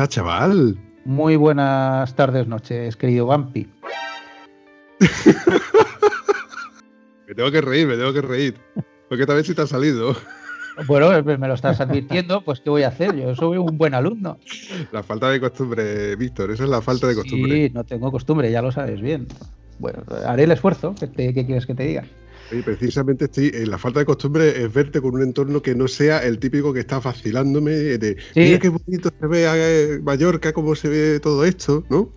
Pasa, chaval? Muy buenas tardes, noches, querido Vampi. me tengo que reír, me tengo que reír. Porque tal vez si te ha salido. Bueno, me lo estás advirtiendo, pues ¿qué voy a hacer? Yo soy un buen alumno. La falta de costumbre, Víctor, esa es la falta de costumbre. Sí, no tengo costumbre, ya lo sabes bien. Bueno, haré el esfuerzo, ¿qué, qué quieres que te diga? Y precisamente estoy en la falta de costumbre es verte con un entorno que no sea el típico que está vacilándome de mira qué bonito se ve eh, Mallorca, cómo se ve todo esto, ¿no?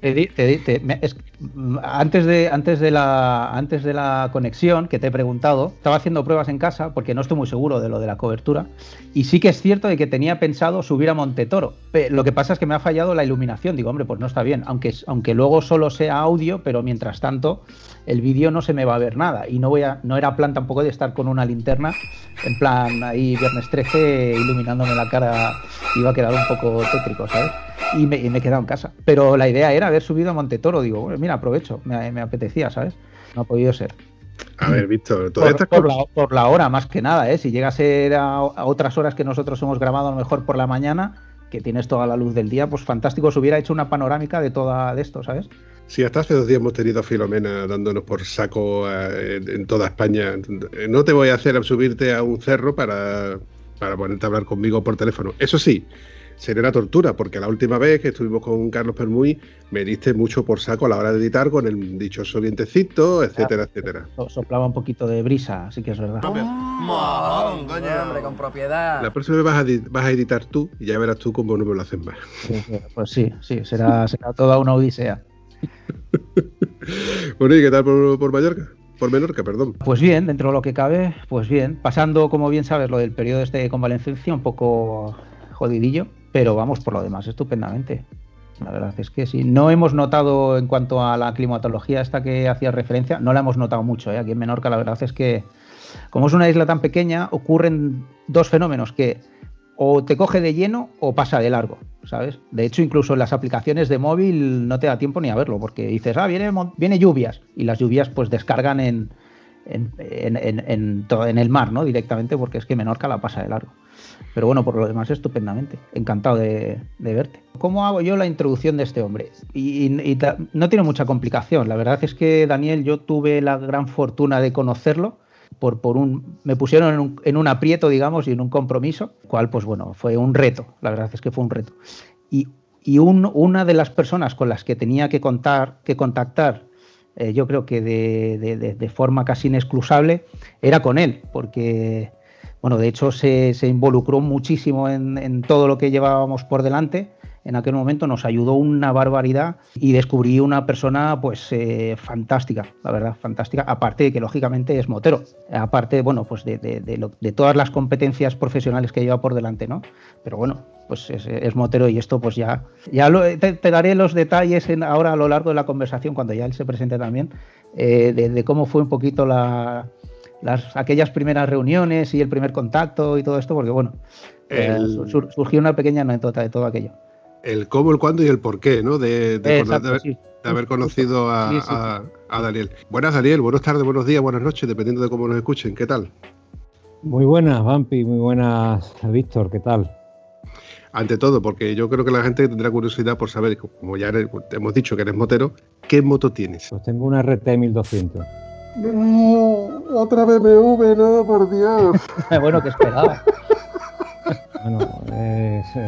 antes de antes de la antes de la conexión que te he preguntado, estaba haciendo pruebas en casa porque no estoy muy seguro de lo de la cobertura y sí que es cierto de que tenía pensado subir a Montetoro. Lo que pasa es que me ha fallado la iluminación, digo, hombre, pues no está bien, aunque aunque luego solo sea audio, pero mientras tanto el vídeo no se me va a ver nada. Y no voy a no era plan tampoco de estar con una linterna en plan ahí viernes 13 iluminándome la cara. Iba a quedar un poco tétrico sabes y me, he quedado en casa. Pero la idea era haber subido a Montetoro. Digo bueno, mira aprovecho me, apetecía sabes no ha podido ser. A ver, Víctor, por, por, la, por, la, hora más que nada, ¿eh? si llega a ser a, otras horas que nosotros hemos grabado a lo mejor por la mañana, que tienes toda la luz del día, pues fantástico, se hubiera hecho una panorámica de toda esto, ¿sabes? Sí, hasta hace dos días hemos tenido a Filomena dándonos por saco eh, en toda España. No te voy a hacer subirte a un cerro para, para ponerte a hablar conmigo por teléfono. Eso sí, sería una tortura, porque la última vez que estuvimos con Carlos Permuy me diste mucho por saco a la hora de editar con el dichoso vientecito, etcétera, etcétera. Soplaba un poquito de brisa, así que es verdad. hombre, con propiedad. La próxima vez vas a, vas a, editar tú y ya verás tú cómo no me lo haces más. pues sí, sí, será, será toda una odisea. bueno, ¿y qué tal por, Mallorca? Por Menorca, perdón. Pues bien, dentro de lo que cabe, pues bien. Pasando, como bien sabes, lo del periodo este de convalecencia, un poco jodidillo, pero vamos, por lo demás, estupendamente. La verdad es que sí. No hemos notado en cuanto a la climatología esta que hacía referencia, no la hemos notado mucho. ¿eh? Aquí en Menorca la verdad es que, como es una isla tan pequeña, ocurren dos fenómenos que o te coge de lleno o pasa de largo, ¿sabes? De hecho, incluso en las aplicaciones de móvil no te da tiempo ni a verlo, porque dices, ah, viene, viene lluvias, y las lluvias pues descargan en, en, en, todo, en el mar, ¿no? Directamente, porque es que Menorca la pasa de largo. Pero bueno, por lo demás, estupendamente. Encantado de, verte. ¿Cómo hago yo la introducción de este hombre? Y, y, no tiene mucha complicación. La verdad es que Daniel, yo tuve la gran fortuna de conocerlo por, por un, me pusieron en un, en un, aprieto, digamos, y en un compromiso, cual, pues bueno, fue un reto, la verdad es que fue un reto. Y, y un, una de las personas con las que tenía que, contar, que contactar, eh, yo creo que de, de, forma casi inexcusable, era con él, porque, bueno, de hecho se, se involucró muchísimo en, en todo lo que llevábamos por delante. En aquel momento nos ayudó una barbaridad y descubrí una persona pues eh, fantástica, la verdad, fantástica, aparte de que lógicamente es motero, aparte, bueno, pues de, de, todas las competencias profesionales que lleva por delante, ¿no? Pero bueno, pues es, motero y esto pues ya, ya te, daré los detalles en, ahora a lo largo de la conversación cuando ya él se presente también, eh, de, cómo fue un poquito la, las, aquellas primeras reuniones y el primer contacto y todo esto, porque bueno, eh, surgió una pequeña anécdota de todo aquello el cómo, el cuándo y el por qué, ¿no? De, haber conocido a, Daniel. Buenas, Daniel. Buenas tardes, buenos días, buenas noches, dependiendo de cómo nos escuchen. ¿Qué tal? Muy buenas, Vampi. Muy buenas, Víctor. ¿Qué tal? Ante todo, porque yo creo que la gente tendrá curiosidad por saber, como ya hemos dicho que eres motero, ¿qué moto tienes? Pues tengo una RT 1200. No, otra BMW, no, por Dios. bueno, que esperaba. Bueno,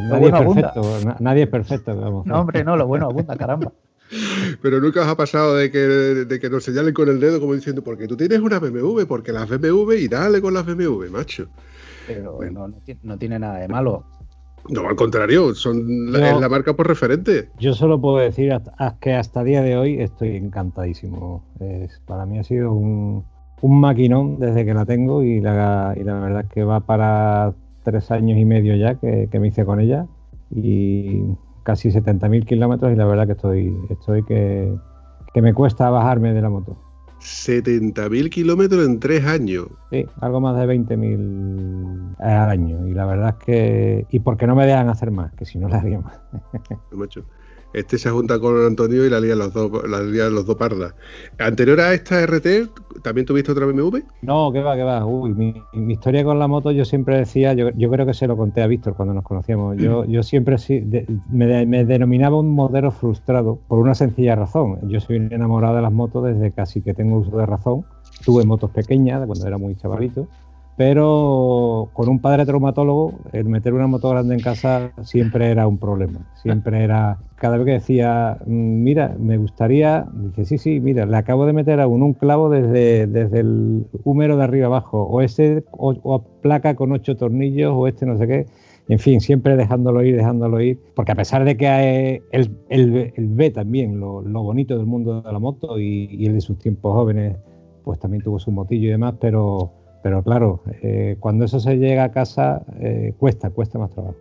nadie, es perfecto, nadie es perfecto. No, hombre, no, lo bueno abunda, caramba. Pero nunca os ha pasado de que, de que nos señalen con el dedo como diciendo, porque tú tienes una BMW, porque las BMW y dale con las BMW, macho. Pero no, no, tiene nada de malo. No, al contrario, son la, es la marca por referente. Yo solo puedo decir que hasta día de hoy estoy encantadísimo. para mí ha sido un, maquinón desde que la tengo y la, y la verdad es que va para tres años y medio ya que, me hice con ella y casi 70.000 kilómetros y la verdad que estoy, estoy que, que me cuesta bajarme de la moto. 70.000 kilómetros en tres años. Sí, algo más de 20.000 al año. Y la verdad es que. Y porque no me dejan hacer más, que si no la haría más. Este se junta con Antonio y la lía los dos, la los dos pardas. Anterior a esta RT, ¿también tuviste otra BMW? No, que va, que va. Uy, mi, historia con la moto, yo siempre decía, yo, creo que se lo conté a Víctor cuando nos conocíamos. Yo, yo siempre me, me, denominaba un modelo frustrado por una sencilla razón. Yo soy enamorado de las motos desde casi que tengo uso de razón. Tuve motos pequeñas cuando era muy chavalito pero con un padre traumatólogo, el meter una moto grande en casa siempre era un problema. Siempre era, cada vez que decía, mm, mira, me gustaría, dice, sí, sí, mira, le acabo de meter a un clavo desde, desde el húmero de arriba abajo, o este, o, placa con ocho tornillos, o este no sé qué. En fin, siempre dejándolo ir, dejándolo ir, porque a pesar de que él, ve también lo, bonito del mundo de la moto y, él de sus tiempos jóvenes, pues también tuvo su motillo y demás, pero pero claro, eh, cuando eso se llega a casa, eh, cuesta, cuesta más trabajo.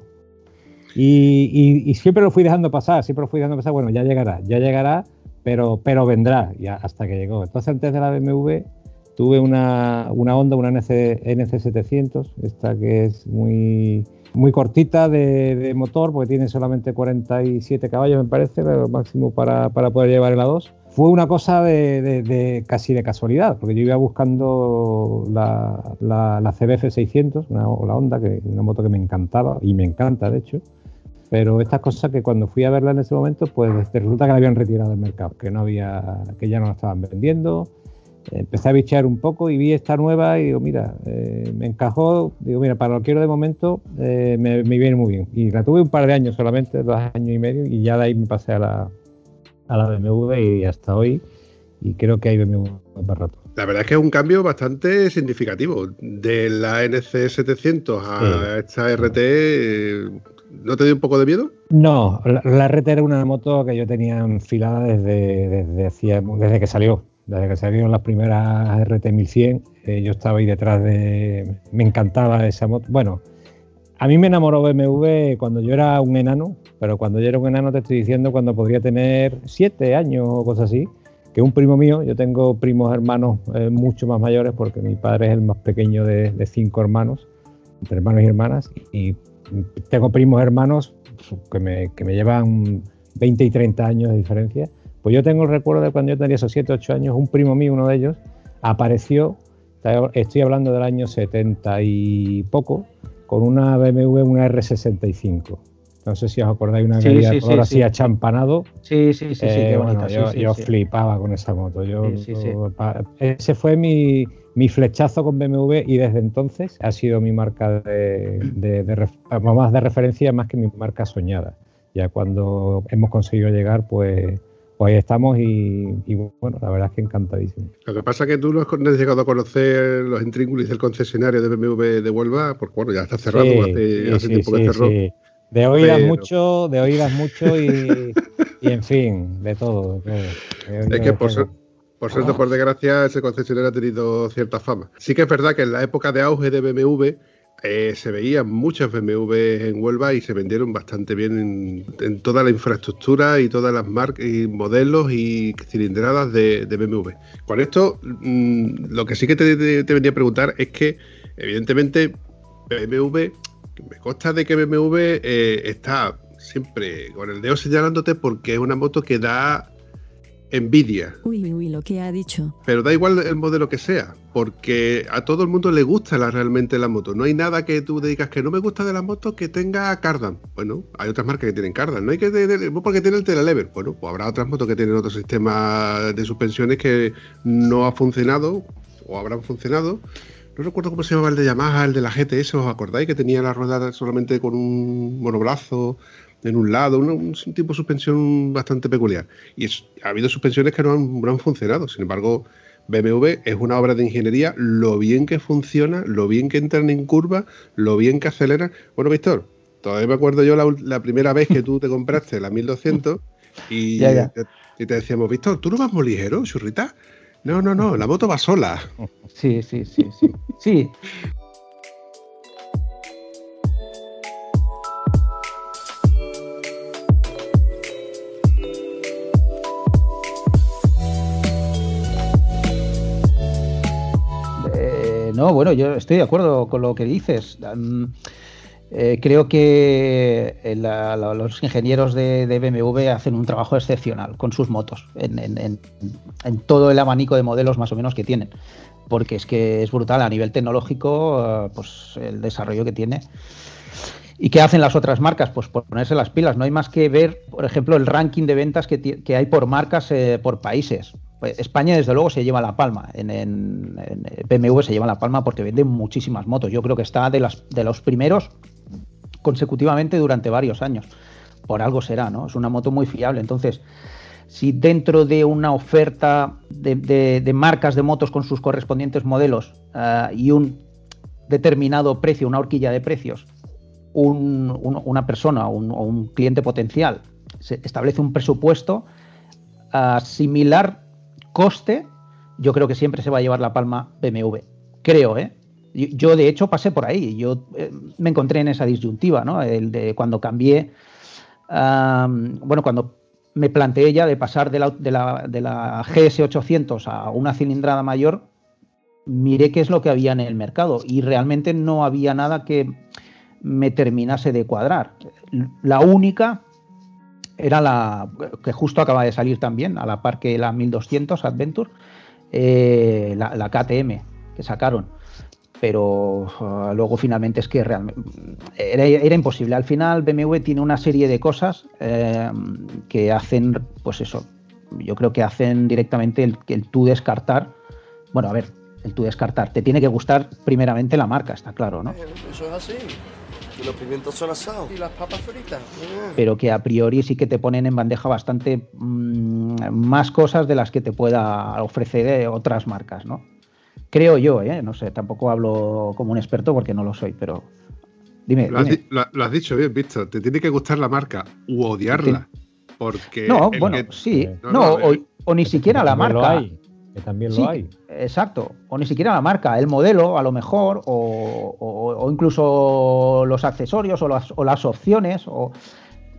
Y, siempre lo fui dejando pasar, siempre lo fui dejando pasar, bueno, ya llegará, ya llegará, pero, pero vendrá, hasta que llegó. Entonces, antes de la BMW, tuve una, una Honda, una NC, NC700, esta que es muy, muy cortita de, motor, porque tiene solamente 47 caballos, me parece, lo máximo para, para poder llevar el A2 fue una cosa de, casi de casualidad, porque yo iba buscando la, la, CBF 600, una, o la Honda, que una moto que me encantaba y me encanta de hecho. Pero estas cosas que cuando fui a verla en ese momento, pues resulta que la habían retirado del mercado, que no había, que ya no la estaban vendiendo. Empecé a bichear un poco y vi esta nueva y digo, mira, eh, me encajó, digo, mira, para lo que quiero de momento eh, me, me, viene muy bien. Y la tuve un par de años solamente, dos años y medio, y ya de ahí me pasé a la, a la BMW y hasta hoy. Y creo que hay BMW para rato. La verdad es que es un cambio bastante significativo. De la NC700 a esta RT, ¿no te dio un poco de miedo? No, la, RT era una moto que yo tenía enfilada desde, desde, desde que salió. Desde que salieron las primeras RT 1100, eh, yo estaba ahí detrás de. Me encantaba esa moto. Bueno, a mí me enamoró BMW cuando yo era un enano, pero cuando yo era un enano te estoy diciendo cuando podría tener siete años o cosas así, que un primo mío, yo tengo primos hermanos eh, mucho más mayores porque mi padre es el más pequeño de, cinco hermanos, entre hermanos y hermanas, y tengo primos hermanos que me, que me llevan 20 y 30 años de diferencia. Pues yo tengo el recuerdo de cuando yo tenía esos 7, 8 años, un primo mío, uno de ellos, apareció, estoy hablando del año 70 y poco, con una BMW, una R65. No sé si os acordáis una sí, sí, sí, así achampanado. Sí, sí, sí, qué bonita. yo, flipaba con esa moto. Yo, ese fue mi, mi, flechazo con BMW y desde entonces ha sido mi marca de, de, más de referencia más que mi marca soñada. Ya cuando hemos conseguido llegar, pues pues ahí estamos y, bueno, la verdad es que encantadísimo. Lo que pasa es que tú no has llegado a conocer los intríngulis del concesionario de BMW de Huelva, porque bueno, ya está cerrado, hace, tiempo que cerró. De oídas mucho, de oídas mucho y, en fin, de todo. es que por, por suerte, por desgracia, ese concesionario ha tenido cierta fama. Sí que es verdad que en la época de auge de BMW eh, se veían muchas BMW en Huelva y se vendieron bastante bien en, toda la infraestructura y todas las marcas y modelos y cilindradas de, BMW. Con esto, mm, lo que sí que te, te, venía a preguntar es que, evidentemente, BMW, me consta de que BMW eh, está siempre con el dedo señalándote porque es una moto que da envidia. Uy, uy, lo que ha dicho. Pero da igual el modelo que sea, porque a todo el mundo le gusta la, realmente la moto. No hay nada que tú digas que no me gusta de la moto que tenga cardan. Bueno, hay otras marcas que tienen cardan. No hay que tener, porque tiene el telelever. Bueno, pues habrá otras motos que tienen otro sistema de suspensiones que no ha funcionado o habrán funcionado. No recuerdo cómo se llamaba el de Yamaha, el de la GTS, ¿os acordáis? Que tenía la rueda solamente con un monobrazo en un lado, un, tipo de suspensión bastante peculiar. Y ha habido suspensiones que no han, funcionado. Sin embargo, BMW es una obra de ingeniería, lo bien que funciona, lo bien que entran en curva, lo bien que aceleran. Bueno, Víctor, todavía me acuerdo yo la, primera vez que tú te compraste la 1200 y, Te, y te decíamos, Víctor, ¿tú no vas muy ligero, churrita? No, no, no, la moto va sola. Sí, sí, sí, sí. Sí. no, bueno, yo estoy de acuerdo con lo que dices. Eh, creo que eh, los ingenieros de, BMW hacen un trabajo excepcional con sus motos, en, todo el abanico de modelos más o menos que tienen, porque es que es brutal a nivel tecnológico eh, pues el desarrollo que tiene. ¿Y qué hacen las otras marcas? Pues ponerse las pilas. No hay más que ver, por ejemplo, el ranking de ventas que, hay por marcas por países. Pues España, desde luego, se lleva la palma. En, en, BMW se lleva la palma porque vende muchísimas motos. Yo creo que está de, las, de los primeros consecutivamente durante varios años. Por algo será, ¿no? Es una moto muy fiable. Entonces, si dentro de una oferta de, marcas de motos con sus correspondientes modelos eh, y un determinado precio, una horquilla de precios, una persona o un, cliente potencial se establece un presupuesto uh, similar coste, yo creo que siempre se va a llevar la palma BMW. Creo, ¿eh? Yo, de hecho, pasé por ahí. Yo eh, me encontré en esa disyuntiva, ¿no? El de cuando cambié, bueno, cuando me planteé ya de pasar de la, de la, de la GS800 a una cilindrada mayor, miré qué es lo que había en el mercado y realmente no había nada que me terminase de cuadrar. La única era la que justo acaba de salir también, a la par que la 1200 Adventure, eh, la, la, KTM que sacaron pero uh, luego finalmente es que realmente era, imposible. Al final BMW tiene una serie de cosas eh, que hacen, pues eso, yo creo que hacen directamente el, el tú descartar, bueno, a ver, el tú descartar, te tiene que gustar primeramente la marca, está claro, ¿no? Eso es así. Y los pimientos son asados. Y las papas fritas. Pero que a priori sí que te ponen en bandeja bastante mm, más cosas de las que te pueda ofrecer otras marcas, ¿no? Creo yo, ¿eh? No sé, tampoco hablo como un experto porque no lo soy, pero dime. Lo, Has, dicho bien, Víctor. Te tiene que gustar la marca u odiarla. Porque. No, bueno, sí. No, o, ni siquiera la marca. Hay, que también lo hay. Exacto. O ni siquiera la marca, el modelo, a lo mejor, o, incluso los accesorios o las, las opciones. O...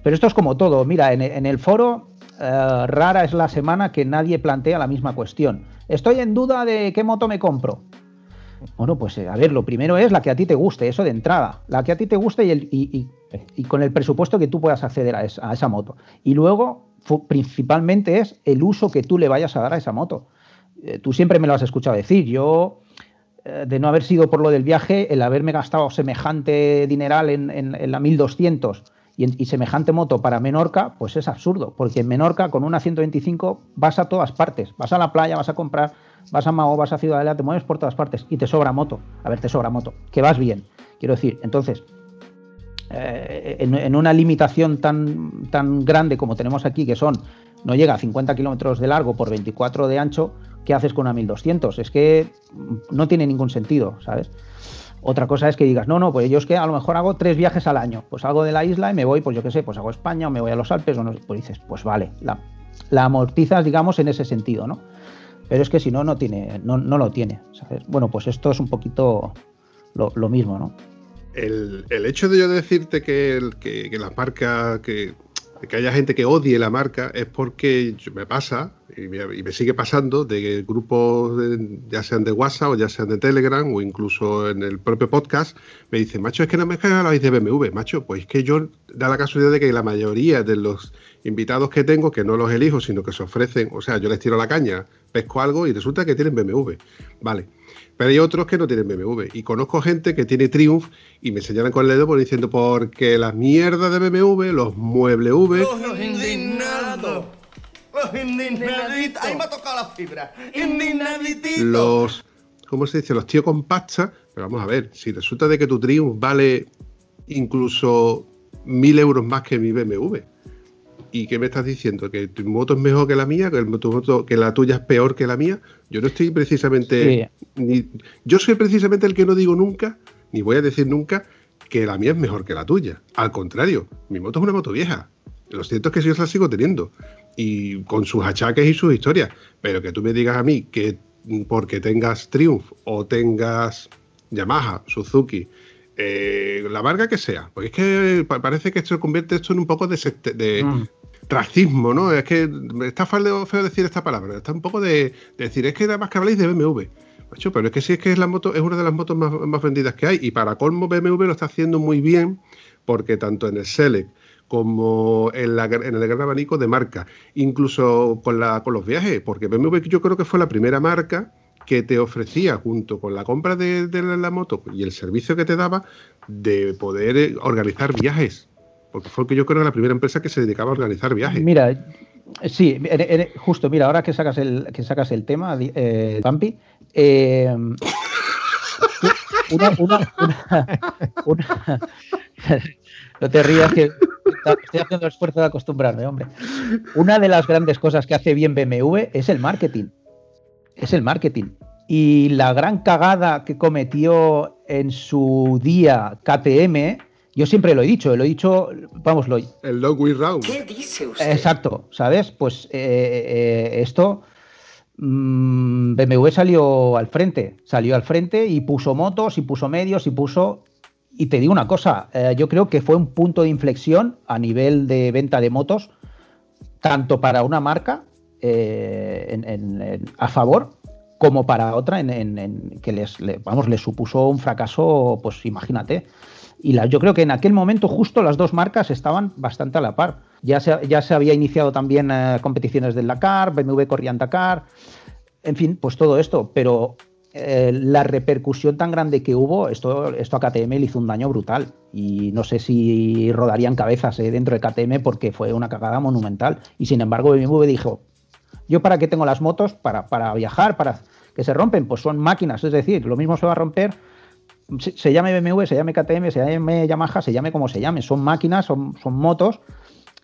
Pero esto es como todo. Mira, en, el foro, eh, rara es la semana que nadie plantea la misma cuestión. Estoy en duda de qué moto me compro. Bueno, pues eh, a ver, lo primero es la que a ti te guste, eso de entrada. La que a ti te guste y, y, con el presupuesto que tú puedas acceder a, esa moto. Y luego, principalmente es el uso que tú le vayas a dar a esa moto. Eh, tú siempre me lo has escuchado decir. Yo, eh, de no haber sido por lo del viaje, el haberme gastado semejante dineral en, en la 1200 y, semejante moto para Menorca, pues es absurdo, porque en Menorca con una 125 vas a todas partes, vas a la playa, vas a comprar, vas a Mao, vas a Ciudadela, te mueves por todas partes y te sobra moto. A ver, te sobra moto, que vas bien. Quiero decir, entonces, eh, en, una limitación tan, tan grande como tenemos aquí, que son, no llega a 50 kilómetros de largo por 24 de ancho, ¿qué haces con una 1200? Es que no tiene ningún sentido, ¿sabes? Otra cosa es que digas, no, no, pues yo es que a lo mejor hago tres viajes al año. Pues salgo de la isla y me voy, pues yo qué sé, pues hago España o me voy a los Alpes o no. Pues dices, pues vale, la, amortizas, digamos, en ese sentido, ¿no? Pero es que si no, no tiene, no, no lo tiene. Bueno, pues esto es un poquito lo, mismo, ¿no? El, hecho de yo decirte que, que, que marcas que que haya gente que odie la marca es porque me pasa y me, sigue pasando de grupos ya sean de WhatsApp o ya sean de Telegram o incluso en el propio podcast me dicen, macho, es que no me habláis de BMW, macho, pues es que yo da la casualidad de que la mayoría de los invitados que tengo, que no los elijo, sino que se ofrecen, o sea, yo les tiro la caña, pesco algo y resulta que tienen BMW, vale. Pero hay otros que no tienen BMW. Y conozco gente que tiene Triumph y me señalan con el dedo diciendo porque las mierdas de BMW, los muebles V. Los indignaditos. Ahí me ha tocado la fibra. Indignaditos. Los. ¿Cómo se dice? Los tíos con pasta. Pero vamos a ver, si resulta de que tu Triumph vale incluso mil euros más que mi BMW ¿Y qué me estás diciendo? ¿Que tu moto es mejor que la mía? ¿Que, tu moto, que la tuya es peor que la mía? Yo no estoy precisamente. yo soy precisamente el que no digo nunca, ni voy a decir nunca, que la mía es mejor que la tuya. Al contrario, mi moto es una moto vieja. Lo cierto es que yo la sigo teniendo. Y con sus achaques y sus historias. Pero que tú me digas a mí que porque tengas Triumph o tengas Yamaha, Suzuki, eh, la marca que sea. Porque es que parece que esto convierte esto en un poco de, de mm. racismo, ¿no? Es que está feo decir esta palabra. Está un poco de, decir, es que nada más que habláis de BMW. pero es que sí es que es la moto, es una de las motos más, vendidas que hay. Y para colmo, BMW lo está haciendo muy bien, porque tanto en el Select como en, la, en, el gran abanico de marca, incluso con, la, con los viajes, porque BMW yo creo que fue la primera marca que te ofrecía junto con la compra de, la moto y el servicio que te daba de poder eh, organizar viajes. Porque fue que yo creo que la primera empresa que se dedicaba a organizar viajes. Mira, sí, justo, mira, ahora que sacas el, que sacas el tema, eh, Pampi, eh, una, no te rías que estoy haciendo el esfuerzo de acostumbrarme, hombre. Una de las grandes cosas que hace bien BMW es el marketing es el marketing. Y la gran cagada que cometió en su día KTM, yo siempre lo he dicho, lo he dicho, vamos, lo... El long way round. ¿Qué dice usted? Exacto, ¿sabes? Pues eh, eh, esto, mm, BMW salió al frente, salió al frente y puso motos y puso medios y puso... Y te digo una cosa, eh, yo creo que fue un punto de inflexión a nivel de venta de motos, tanto para una marca eh, a favor como para otra que les, vamos, les supuso un fracaso, pues imagínate. Y la, yo creo que en aquel momento justo las dos marcas estaban bastante a la par. Ya se, ya se había iniciado también eh, competiciones del Dakar, BMW corría en Dakar, en fin, pues todo esto, pero eh, la repercusión tan grande que hubo, esto, esto a KTM le hizo un daño brutal. Y no sé si rodarían cabezas dentro de KTM porque fue una cagada monumental. Y sin embargo, BMW dijo, ¿Yo para qué tengo las motos? Para, para viajar, para que se rompen, pues son máquinas, es decir, lo mismo se va a romper, se, llame BMW, se llame KTM, se llame Yamaha, se llame como se llame, son máquinas, son, son motos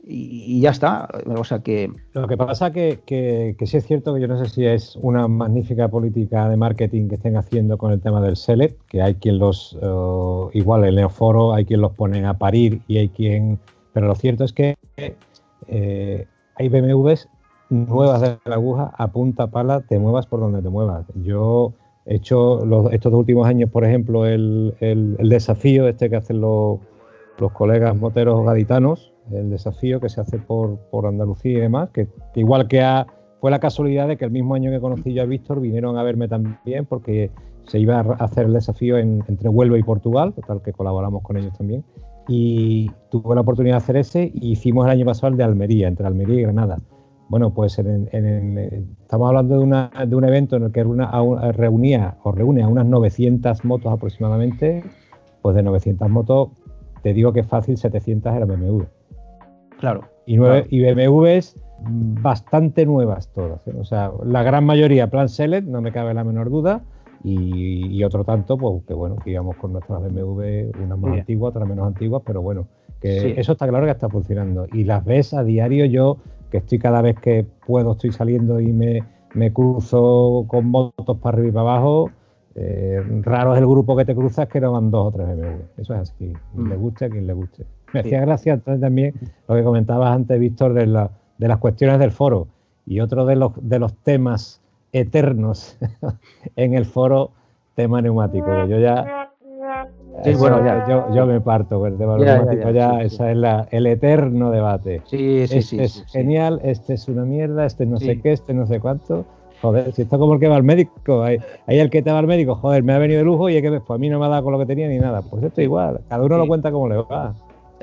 y, ya está. O sea que. Lo que pasa que, que, sí es cierto que yo no sé si es una magnífica política de marketing que estén haciendo con el tema del Select, que hay quien los. Eh, igual el Neoforo, hay quien los pone a parir y hay quien. Pero lo cierto es que eh, hay BMWs nuevas de la aguja a punta pala, te muevas por donde te muevas. Yo he hecho los, estos últimos años, por ejemplo, el, desafío este que hacen los, colegas moteros gaditanos, el desafío que se hace por, Andalucía y demás, que, igual que fue la casualidad de que el mismo año que conocí yo a Víctor vinieron a verme también porque se iba a hacer el desafío entre Huelva y Portugal, total que colaboramos con ellos también. Y tuve la oportunidad de hacer ese y hicimos el año pasado el de Almería, entre Almería y Granada. Bueno, pues estamos hablando de, un evento en el que reunía o reúne a unas 900 motos aproximadamente. Pues de 900 motos, te digo que fácil, 700 eran BMW. Claro. Y, nueve, y BMWs bastante nuevas todas. ¿eh? O sea, la gran mayoría plan Select, no me cabe la menor duda. Y, otro tanto, pues que bueno, que íbamos con nuestras BMW, unas más antiguas, otras menos antiguas, pero bueno, que eso está claro que está funcionando. Y las ves a diario, yo que estoy cada vez que puedo, estoy saliendo y me, cruzo con motos para arriba y para abajo. Eh, raro es el grupo que te cruzas que no van dos o tres BMW. Eso es así. Quien le mm. guste, a quien le guste. Me hacía gracia también lo que comentabas antes, Víctor, de, de las cuestiones del foro. Y otro de los, de los temas eternos en el foro, tema neumático. Yo ya Sí, bueno, ya, yo, yo, me parto con el tema ya, ya, esa es la, el eterno debate. Sí, sí, este sí. es genial, este es una mierda, este no sé qué, este no sé cuánto. Joder, si esto como el que va al médico, hay, el que te va al médico, joder, me ha venido de lujo y es que pues, a mí no me ha dado con lo que tenía ni nada. Pues esto igual, cada uno lo cuenta como le va.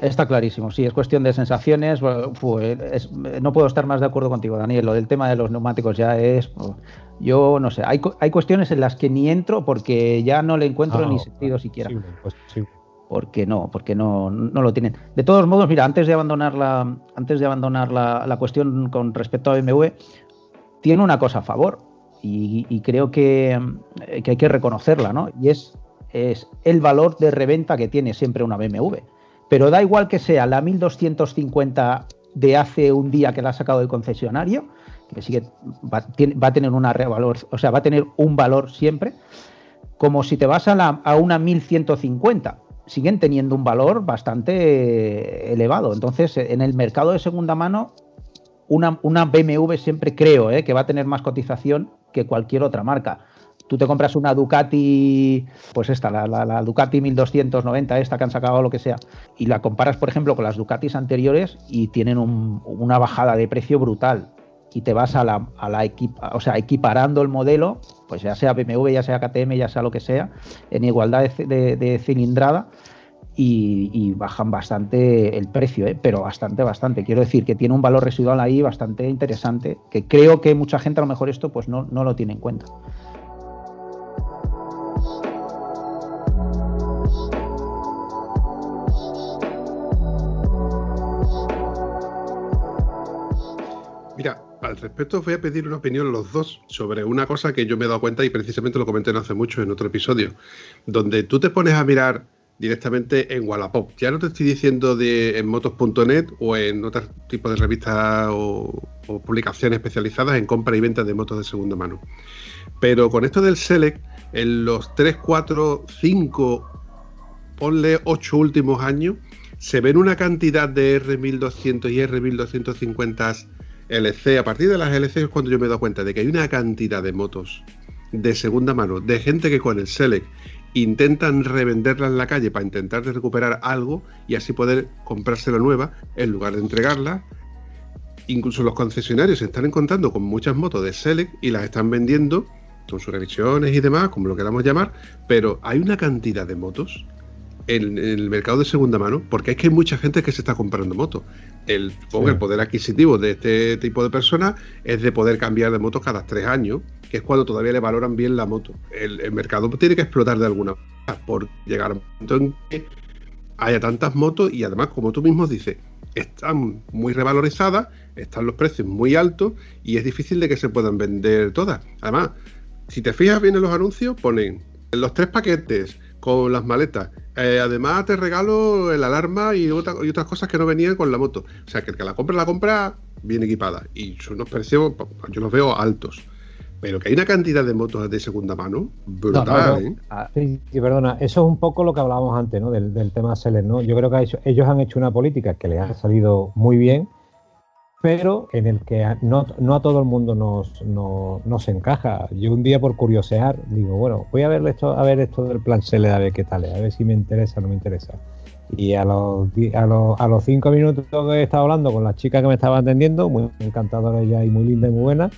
Está clarísimo, sí, es cuestión de sensaciones. Pues, no puedo estar más de acuerdo contigo, Daniel. Lo del tema de los neumáticos ya es. Yo no sé, hay, hay cuestiones en las que ni entro porque ya no le encuentro ni sentido siquiera. Porque no, porque no, no lo tienen. De todos modos, mira, antes de abandonar la, antes de abandonar la, cuestión con respecto a BMW, tiene una cosa a favor y, creo que, que, hay que reconocerla, ¿no? Y es, es el valor de reventa que tiene siempre una BMW. Pero da igual que sea la 1250 de hace un día que la ha sacado del concesionario, que sigue va, a tener una revalor, o sea, va a tener un valor siempre, como si te vas a, la, una 1150. siguen teniendo un valor bastante elevado. Entonces, en el mercado de segunda mano, una, una BMW siempre creo ¿eh? que va a tener más cotización que cualquier otra marca. Tú te compras una Ducati, pues esta, la, Ducati 1290, esta que han sacado lo que sea, y la comparas, por ejemplo, con las Ducatis anteriores y tienen una bajada de precio brutal. Y te vas a la, a la o sea, equiparando el modelo, pues ya sea BMW, ya sea KTM, ya sea lo que sea, en igualdad de cilindrada, y, bajan bastante el precio, ¿eh? pero bastante, bastante. Quiero decir que tiene un valor residual ahí bastante interesante, que creo que mucha gente a lo mejor esto pues no, no lo tiene en cuenta. Mira, al respecto voy a pedir una opinión los dos sobre una cosa que yo me he dado cuenta y precisamente lo comenté no hace mucho en otro episodio, donde tú te pones a mirar directamente en Wallapop. Ya no te estoy diciendo de en motos.net o en otro tipo de revistas o, publicaciones especializadas en compra y venta de motos de segunda mano. Pero con esto del Select, en los 3, 4, 5, ponle 8 últimos años, se ven una cantidad de R1200 y R1250 LC. A partir de las LC es cuando yo me he dado cuenta de que hay una cantidad de motos de segunda mano, de gente que con el Select intentan revenderla en la calle para intentar recuperar algo y así poder comprarse la nueva en lugar de entregarla. Incluso los concesionarios se están encontrando con muchas motos de Select y las están vendiendo con sus revisiones y demás, como lo queramos llamar, pero hay una cantidad de motos en, el mercado de segunda mano, porque es que hay mucha gente que se está comprando motos. El, el poder adquisitivo de este tipo de personas es de poder cambiar de moto cada tres años que es cuando todavía le valoran bien la moto. El, mercado tiene que explotar de alguna manera por llegar a un momento en que haya tantas motos y además, como tú mismo dices, están muy revalorizadas, están los precios muy altos y es difícil de que se puedan vender todas. Además, si te fijas bien en los anuncios, ponen los tres paquetes con las maletas. Eh, además, te regalo el alarma y, y, otras cosas que no venían con la moto. O sea, que el que la compra, la compra bien equipada. Y son unos precios, yo los veo altos. Pero que hay una cantidad de motos de segunda mano brutal, ¿eh? Ah, sí, perdona, eso es un poco lo que hablábamos antes, ¿no? Del, tema Seller, ¿no? Yo creo que ellos han hecho una política que les ha salido muy bien, pero en el que no, a todo el mundo nos, nos, encaja. Yo un día por curiosear digo, bueno, voy a ver esto, a ver esto del plan Seller, a ver qué tal es, a ver si me interesa o no me interesa. Y a los, a los, a los cinco minutos que he estado hablando con la chica que me estaba atendiendo, muy encantadora ella y muy linda y muy buena,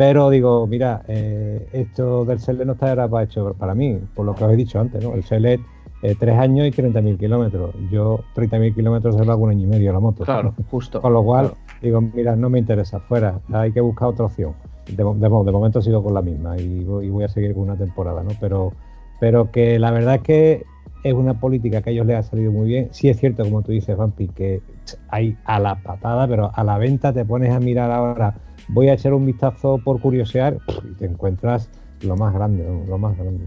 pero digo, mira, eh, esto del Select no está para hecho para mí, por lo que os he dicho antes, ¿no? El Select, eh, tres años y 30.000 kilómetros. Yo 30.000 kilómetros se lo hago un año y medio la moto. Claro, justo. Con lo cual, digo, mira, no me interesa, fuera, hay que buscar otra opción. De, momento sigo con la misma y, voy a seguir con una temporada, ¿no? Pero, pero que la verdad es que es una política que a ellos les ha salido muy bien. Sí es cierto, como tú dices, Vampi, que hay a la patada, pero a la venta te pones a mirar ahora voy a echar un vistazo por curiosear y te encuentras lo más grande, lo más grande.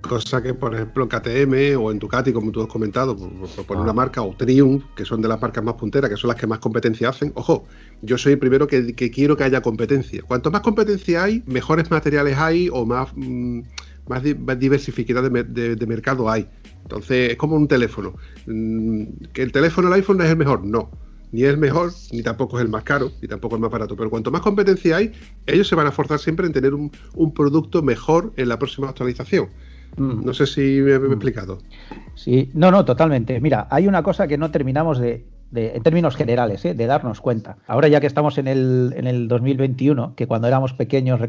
Cosa que, por ejemplo, en KTM o en Ducati, como tú has comentado, por, poner una ah. marca, o Triumph, que son de las marcas más punteras, que son las que más competencia hacen. Ojo, yo soy el primero que, quiero que haya competencia. Cuanto más competencia hay, mejores materiales hay o más, mm, más, diversificidad de, mercado hay. Entonces, es como un teléfono. Mm, ¿Que el teléfono, el iPhone, es el mejor? No ni es mejor, ni tampoco es el más caro, ni tampoco es más barato. Pero cuanto más competencia hay, ellos se van a forzar siempre en tener un, producto mejor en la próxima actualización. Mm. No sé si me, he mm. explicado. Sí, no, no, totalmente. Mira, hay una cosa que no terminamos de, en términos generales, ¿eh? de darnos cuenta. Ahora ya que estamos en el, en el 2021, que cuando éramos pequeños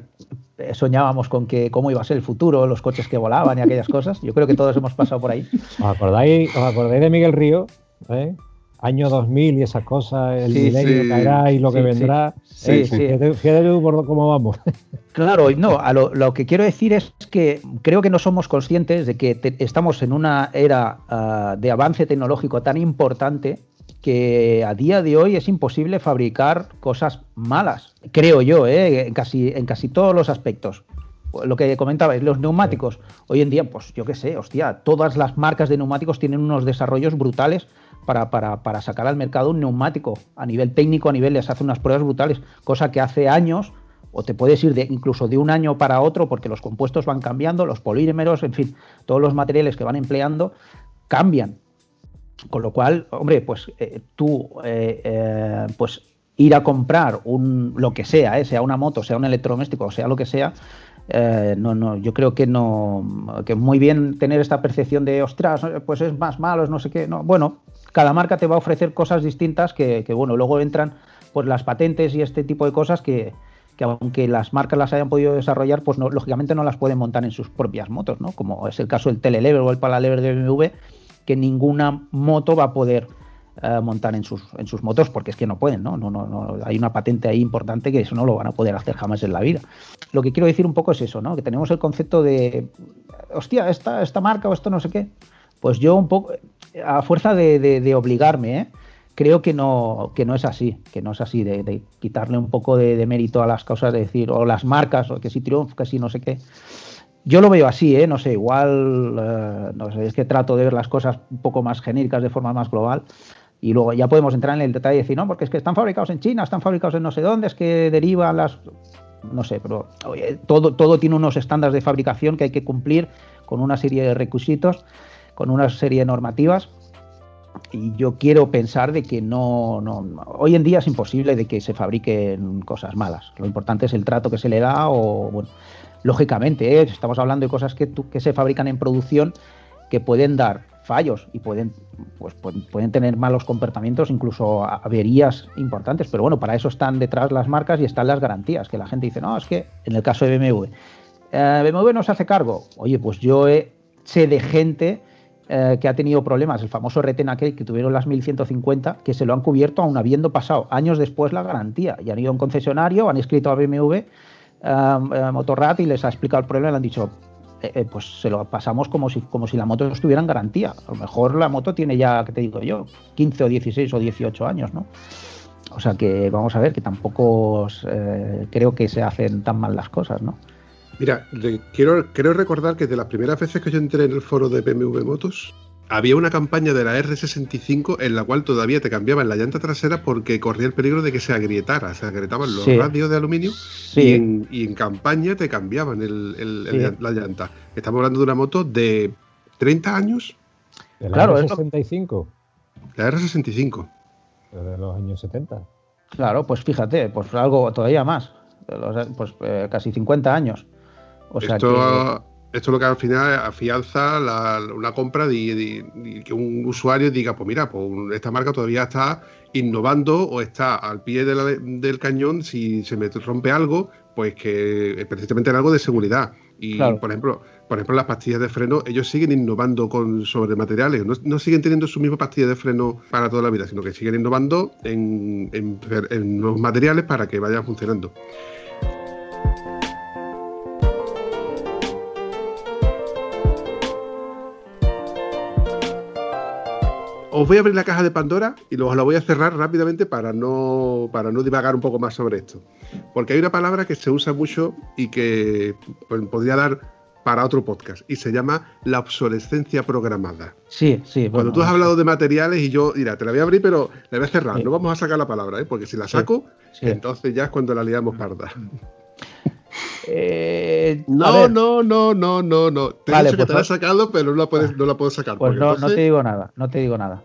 eh, soñábamos con que cómo iba a ser el futuro, los coches que volaban y aquellas cosas, yo creo que todos hemos pasado por ahí. ¿Os acordáis, ¿os acordáis de Miguel Río? ¿Eh? Año 2000 y esas cosas, el milenio caerá y lo que vendrá. Sí, sí. Fíjate, por cómo vamos. Claro, no, a lo, que quiero decir es que creo que no somos conscientes de que estamos en una era ah, de avance tecnológico tan importante que a día de hoy es imposible fabricar cosas malas, creo yo, ¿eh? en, casi, en casi todos los aspectos lo que comentabais, los neumáticos. Hoy en día, pues yo qué sé, hostia, todas las marcas de neumáticos tienen unos desarrollos brutales para, para, para, sacar al mercado un neumático. A nivel técnico, a nivel les hace unas pruebas brutales, cosa que hace años, o te puedes ir de, incluso de un año para otro, porque los compuestos van cambiando, los polímeros, en fin, todos los materiales que van empleando, cambian. Con lo cual, hombre, pues eh, tú, eh, eh, pues ir a comprar un lo que sea, sea una moto, sea un electrodoméstico, sea lo que sea, no, no, yo creo que no, que muy bien tener esta percepción de, ostras, pues es más malo, es no sé qué, no, bueno, cada marca te va a ofrecer cosas distintas que, bueno, luego entran pues las patentes y este tipo de cosas que, que aunque las marcas las hayan podido desarrollar, pues no, lógicamente no las pueden montar en sus propias motos, ¿no? Como es el caso del telelever o el paralever de BMW, que ninguna moto va a poder eh, montar en sus, en sus motos porque es que no pueden, ¿no? No, no, no Hay una patente ahí importante que eso no lo van a poder hacer jamás en la vida. Lo que quiero decir un poco es eso, ¿no? Que tenemos el concepto de, hostia, esta, esta marca o esto no sé qué. Pues yo un poco, a fuerza de, obligarme, ¿eh? creo que no, que no es así, que no es así, de, quitarle un poco de, mérito a las causas, de decir, o las marcas, o que si triunfa, que si no sé qué. Yo lo veo así, ¿eh? no sé, igual, eh, no sé, es que trato de ver las cosas un poco más genéricas, de forma más global, y luego ya podemos entrar en el detalle y decir, no, porque es que están fabricados en China, están fabricados en no sé dónde, es que derivan las... No sé, pero todo, todo tiene unos estándares de fabricación que hay que cumplir con una serie de requisitos, con una serie de normativas y yo quiero pensar de que no, no, hoy en día es imposible de que se fabriquen cosas malas. Lo importante es el trato que se le da o, bueno, lógicamente, ¿eh? estamos hablando de cosas que, se fabrican en producción que pueden dar fallos y pueden, pues, pueden tener malos comportamientos, incluso averías importantes, pero bueno, para eso están detrás las marcas y están las garantías, que la gente dice, no, es que en el caso de BMW, eh, BMW no se hace cargo. Oye, pues yo sé de gente eh, que ha tenido problemas, el famoso reten aquel que tuvieron las 1150, que se lo han cubierto aún habiendo pasado años después la garantía. Y han ido a un concesionario, han escrito a BMW eh, eh, Motorrad y les ha explicado el problema y le han dicho, pues se lo pasamos como si, como si la moto estuviera en garantía. A lo mejor la moto tiene ya, ¿qué te digo yo? 15 o 16 o 18 años, ¿no? O sea que vamos a ver que tampoco creo que se hacen tan mal las cosas, ¿no? Mira, quiero, quiero recordar que de las primeras veces que yo entré en el foro de BMW Motos, había una campaña de la R65 en la cual todavía te cambiaban la llanta trasera porque corría el peligro de que se agrietara, se agrietaban los radios de aluminio y, en, campaña te cambiaban la llanta. Estamos hablando de una moto de 30 años. ¿De la R65? La R65. De los años 70. Claro, pues fíjate, pues algo todavía más, pues eh, casi 50 años esto, esto es lo que al final afianza una compra de, que un usuario diga, pues mira, pues esta marca todavía está innovando o está al pie del cañón si se me rompe algo, pues que precisamente en algo de seguridad. Y por ejemplo, por ejemplo, las pastillas de freno, ellos siguen innovando con sobre materiales, no, siguen teniendo su misma pastilla de freno para toda la vida, sino que siguen innovando en, en, en nuevos materiales para que vayan funcionando. Os voy a abrir la caja de Pandora y luego la voy a cerrar rápidamente para no, para no divagar un poco más sobre esto. Porque hay una palabra que se usa mucho y que pues, podría dar para otro podcast y se llama la obsolescencia programada. Sí, sí. Cuando tú has hablado de materiales y yo, mira, te la voy a abrir, pero la voy a cerrar. No vamos a sacar la palabra, ¿eh? porque si la saco, entonces ya es cuando la liamos parda. Eh, no, no, no, no, no, no. Te he dicho que pues te la he sacado, pero no la, puedes, no la puedo sacar. Pues no, no te digo nada, no te digo nada.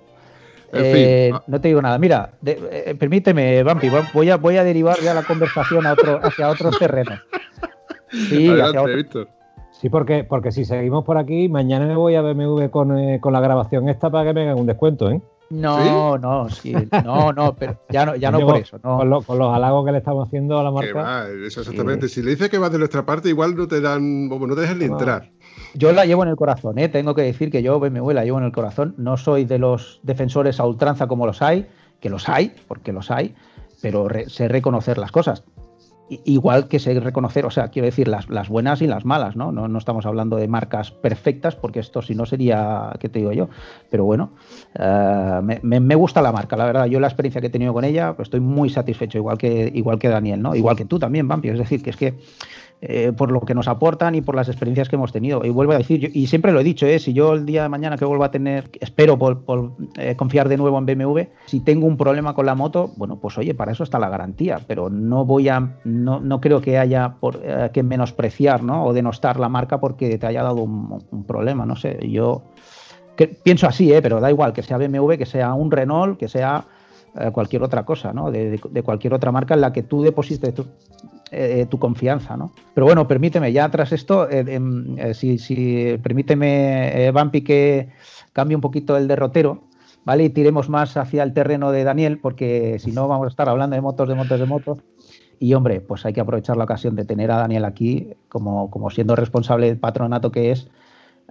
Eh, no te digo nada. Mira, eh, permíteme, Vampi, voy a, voy a derivar ya la conversación a otro, hacia otros terrenos. Sí, Sí, porque, porque si seguimos por aquí, mañana me voy a BMW con, eh, con la grabación esta para que me hagan un descuento, ¿eh? No, no, sí, no, no, pero ya no, ya no por eso. Con, los halagos que le estamos haciendo a la marca. Va, eso exactamente. Si le dices que vas de nuestra parte, igual no te dan, no te dejan ni entrar. Yo la llevo en el corazón, ¿eh? tengo que decir que yo BMW la llevo en el corazón. No soy de los defensores a ultranza como los hay, que los hay, porque los hay, pero sé reconocer las cosas. Igual que sé reconocer, o sea, quiero decir, las, las buenas y las malas, ¿no? ¿no? ¿no? estamos hablando de marcas perfectas, porque esto si no sería, ¿qué te digo yo? Pero bueno, eh, me, me, gusta la marca, la verdad. Yo la experiencia que he tenido con ella, pues estoy muy satisfecho, igual que, igual que Daniel, ¿no? Igual que tú también, Vampi. Es decir, que es que eh, por lo que nos aportan y por las experiencias que hemos tenido. Y vuelvo a decir, y siempre lo he dicho, eh, si yo el día de mañana que vuelva a tener, espero eh, confiar de nuevo en BMW, si tengo un problema con la moto, bueno, pues oye, para eso está la garantía, pero no voy a, no, no creo que haya por, que menospreciar ¿no? o denostar la marca porque te haya dado un, problema, no sé, yo pienso así, ¿eh? pero da igual que sea BMW, que sea un Renault, que sea eh, cualquier otra cosa, ¿no? De, cualquier otra marca en la que tú deposites tu, eh, tu confianza, ¿no? Pero bueno, permíteme, ya tras esto, em, si, si, permíteme, Vampi, que cambie un poquito el derrotero, ¿vale? Y tiremos más hacia el terreno de Daniel, porque si no vamos a estar hablando de motos, de motos, de motos. Y hombre, pues hay que aprovechar la ocasión de tener a Daniel aquí como, como siendo responsable del patronato que es,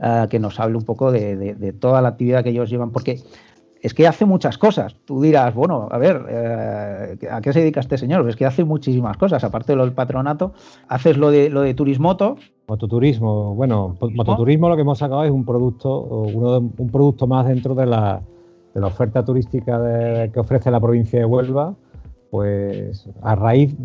eh, que nos hable un poco de, toda la actividad que ellos llevan, porque es que hace muchas cosas. Tú dirás, bueno, a ver, eh, ¿a qué se dedica este señor? Es que hace muchísimas cosas, aparte de lo del patronato, haces lo de lo de turismoto. Mototurismo, bueno, mototurismo lo que hemos sacado es un producto, uno un producto más dentro de la, de la oferta turística que ofrece la provincia de Huelva, pues a raíz,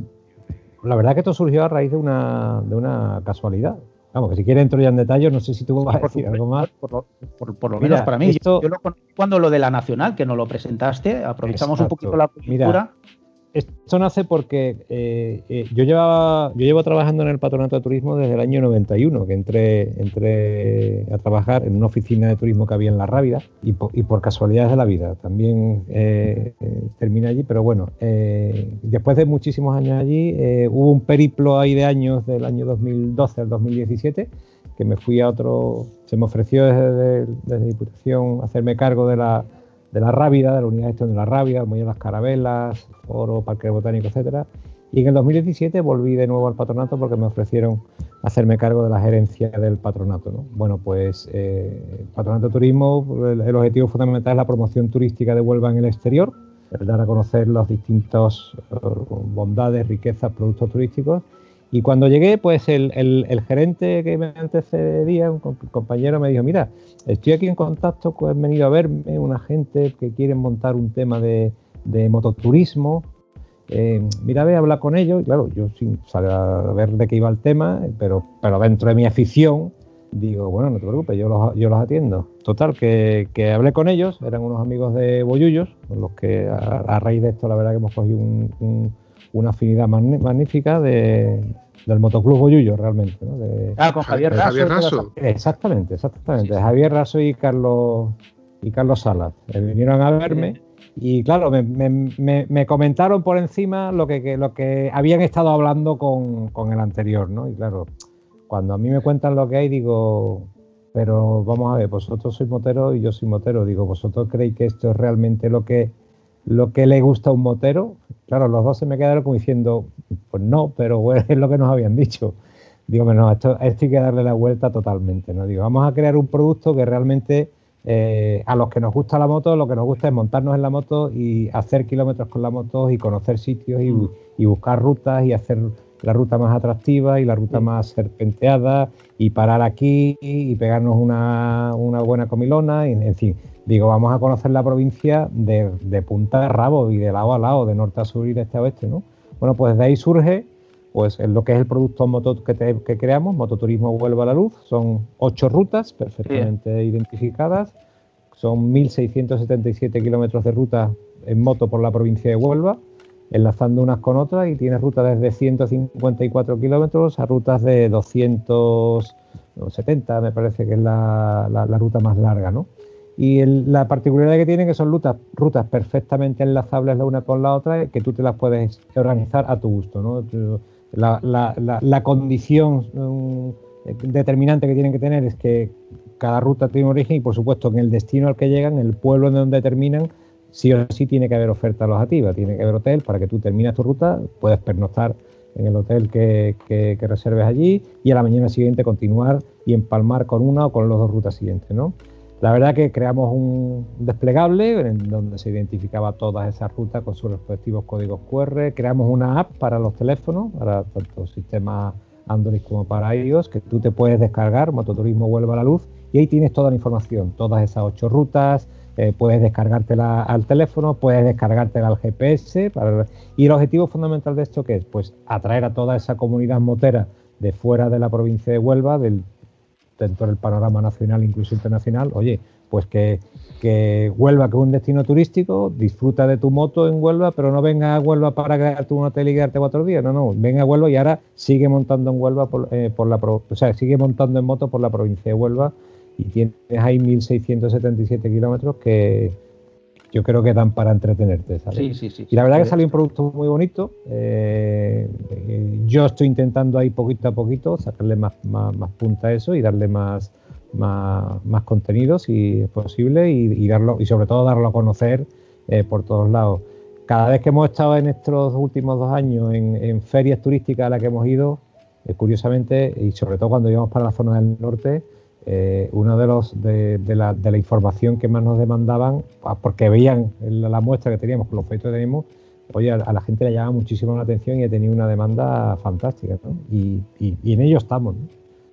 la verdad que esto surgió a raíz de una, de una casualidad. Vamos, que si quieres entro ya en detalle, no sé si tú vas a decir algo más. Por lo, menos para mí. yo, lo cuando lo de la Nacional, que nos lo presentaste, aprovechamos un poquito la cultura. Esto nace porque eh, eh, yo llevaba, yo llevo trabajando en el patronato de turismo desde el año 91, que entré, entré a trabajar en una oficina de turismo que había en La Rábida y, por casualidades de la vida también eh, terminé allí, pero bueno, después de muchísimos años allí hubo un periplo ahí de años del año 2012 al 2017 que me fui a otro, se me ofreció desde, desde Diputación hacerme cargo de la de la Rábida, de la unidad de gestión de la Rábida, como las Carabelas, Foro, Parque Botánico, etcétera. Y en el 2017 volví de nuevo al patronato porque me ofrecieron hacerme cargo de la gerencia del patronato. Bueno, pues eh, Patronato de Turismo, el, objetivo fundamental es la promoción turística de Huelva en el exterior, el dar a conocer las distintas eh, bondades, riquezas, productos turísticos y cuando llegué, pues el, gerente que me antecedía, un compañero, me dijo, mira, estoy aquí en contacto, pues han venido a verme una gente que quiere montar un tema de, mototurismo. Eh, mira, ve, habla con ellos. Y claro, yo sin saber de qué iba el tema, pero, pero dentro de mi afición, digo, bueno, no te preocupes, yo los, yo los atiendo. Total, que, hablé con ellos, eran unos amigos de Boyullos, con los que a, raíz de esto la verdad que hemos cogido un una afinidad magnífica de, del motoclub Boyullo realmente. ah, con Javier Raso. Exactamente, exactamente. Javier Raso y Carlos y Carlos Salas. Eh, vinieron a verme y claro, me, comentaron por encima lo que, lo que habían estado hablando con, con, el anterior, ¿no? Y claro, cuando a mí me cuentan lo que hay, digo, pero vamos a ver, vosotros sois motero y yo soy motero. Digo, ¿vosotros creéis que esto es realmente lo que lo que le gusta a un motero. Claro, los dos se me quedaron como diciendo, pues no, pero bueno, es lo que nos habían dicho. Digo, no, esto, esto hay que darle la vuelta totalmente, ¿no? Digo, vamos a crear un producto que realmente eh, a los que nos gusta la moto, lo que nos gusta es montarnos en la moto y hacer kilómetros con la moto y conocer sitios y, buscar rutas y hacer la ruta más atractiva y la ruta más serpenteada y parar aquí y pegarnos una, una buena comilona, y, en fin, digo, vamos a conocer la provincia de, punta de rabo y de lado a lado, de norte a sur y de este a oeste, ¿no? Bueno, pues de ahí surge pues lo que es el producto moto que, que creamos, Mototurismo Vuelva a la Luz. Son ocho rutas perfectamente identificadas, son 1.677 kilómetros de ruta en moto por la provincia de Huelva, enlazando unas con otras y tiene rutas desde 154 kilómetros a rutas de 270, me parece que es la, la ruta más larga, ¿no? Y la particularidad que tienen que son rutas, rutas perfectamente enlazables la una con la otra, que tú te las puedes organizar a tu gusto. ¿no? La, condición um, determinante que tienen que tener es que cada ruta tiene un origen y, por supuesto, en el destino al que llegan, el pueblo en donde terminan, sí o sí tiene que haber oferta alojativa, tiene que haber hotel para que tú termines tu ruta, puedes pernoctar en el hotel que, que, reserves allí y a la mañana siguiente continuar y empalmar con una o con las dos rutas siguientes, ¿no? La verdad que creamos un desplegable en donde se identificaba todas esas rutas con sus respectivos códigos QR. Creamos una app para los teléfonos, para tanto sistemas Android como para iOS, que tú te puedes descargar, Mototurismo vuelve a la luz, y ahí tienes toda la información, todas esas ocho rutas, eh, puedes descargártela al teléfono, puedes descargártela al GPS. Y el objetivo fundamental de esto, ¿qué es? Pues atraer a toda esa comunidad motera de fuera de la provincia de Huelva, del dentro del panorama nacional, incluso internacional, oye, pues que, que Huelva, que es un destino turístico, disfruta de tu moto en Huelva, pero no venga a Huelva para quedarte un hotel y quedarte cuatro días, no, no, venga a Huelva y ahora sigue montando en Huelva, por, eh, por la, o sea, sigue montando en moto por la provincia de Huelva y tienes ahí 1.677 kilómetros que yo creo que dan para entretenerte. ¿sabes? Sí, sí, sí. Y la verdad que salió un producto muy bonito. eh, eh, yo estoy intentando ahí poquito a poquito sacarle más, más, más punta a eso y darle más, más, más contenido si es posible y, y darlo y sobre todo darlo a conocer eh, por todos lados. Cada vez que hemos estado en estos últimos dos años en, en ferias turísticas a las que hemos ido, eh, curiosamente, y sobre todo cuando íbamos para la zona del norte, eh, uno de los de, de la, de la información que más nos demandaban, ah, porque veían la, la muestra que teníamos con los proyectos que teníamos, oye, a, a la gente le llamaba muchísimo la atención y ha tenido una demanda fantástica, ¿no? y, y- y en ello estamos. ¿no?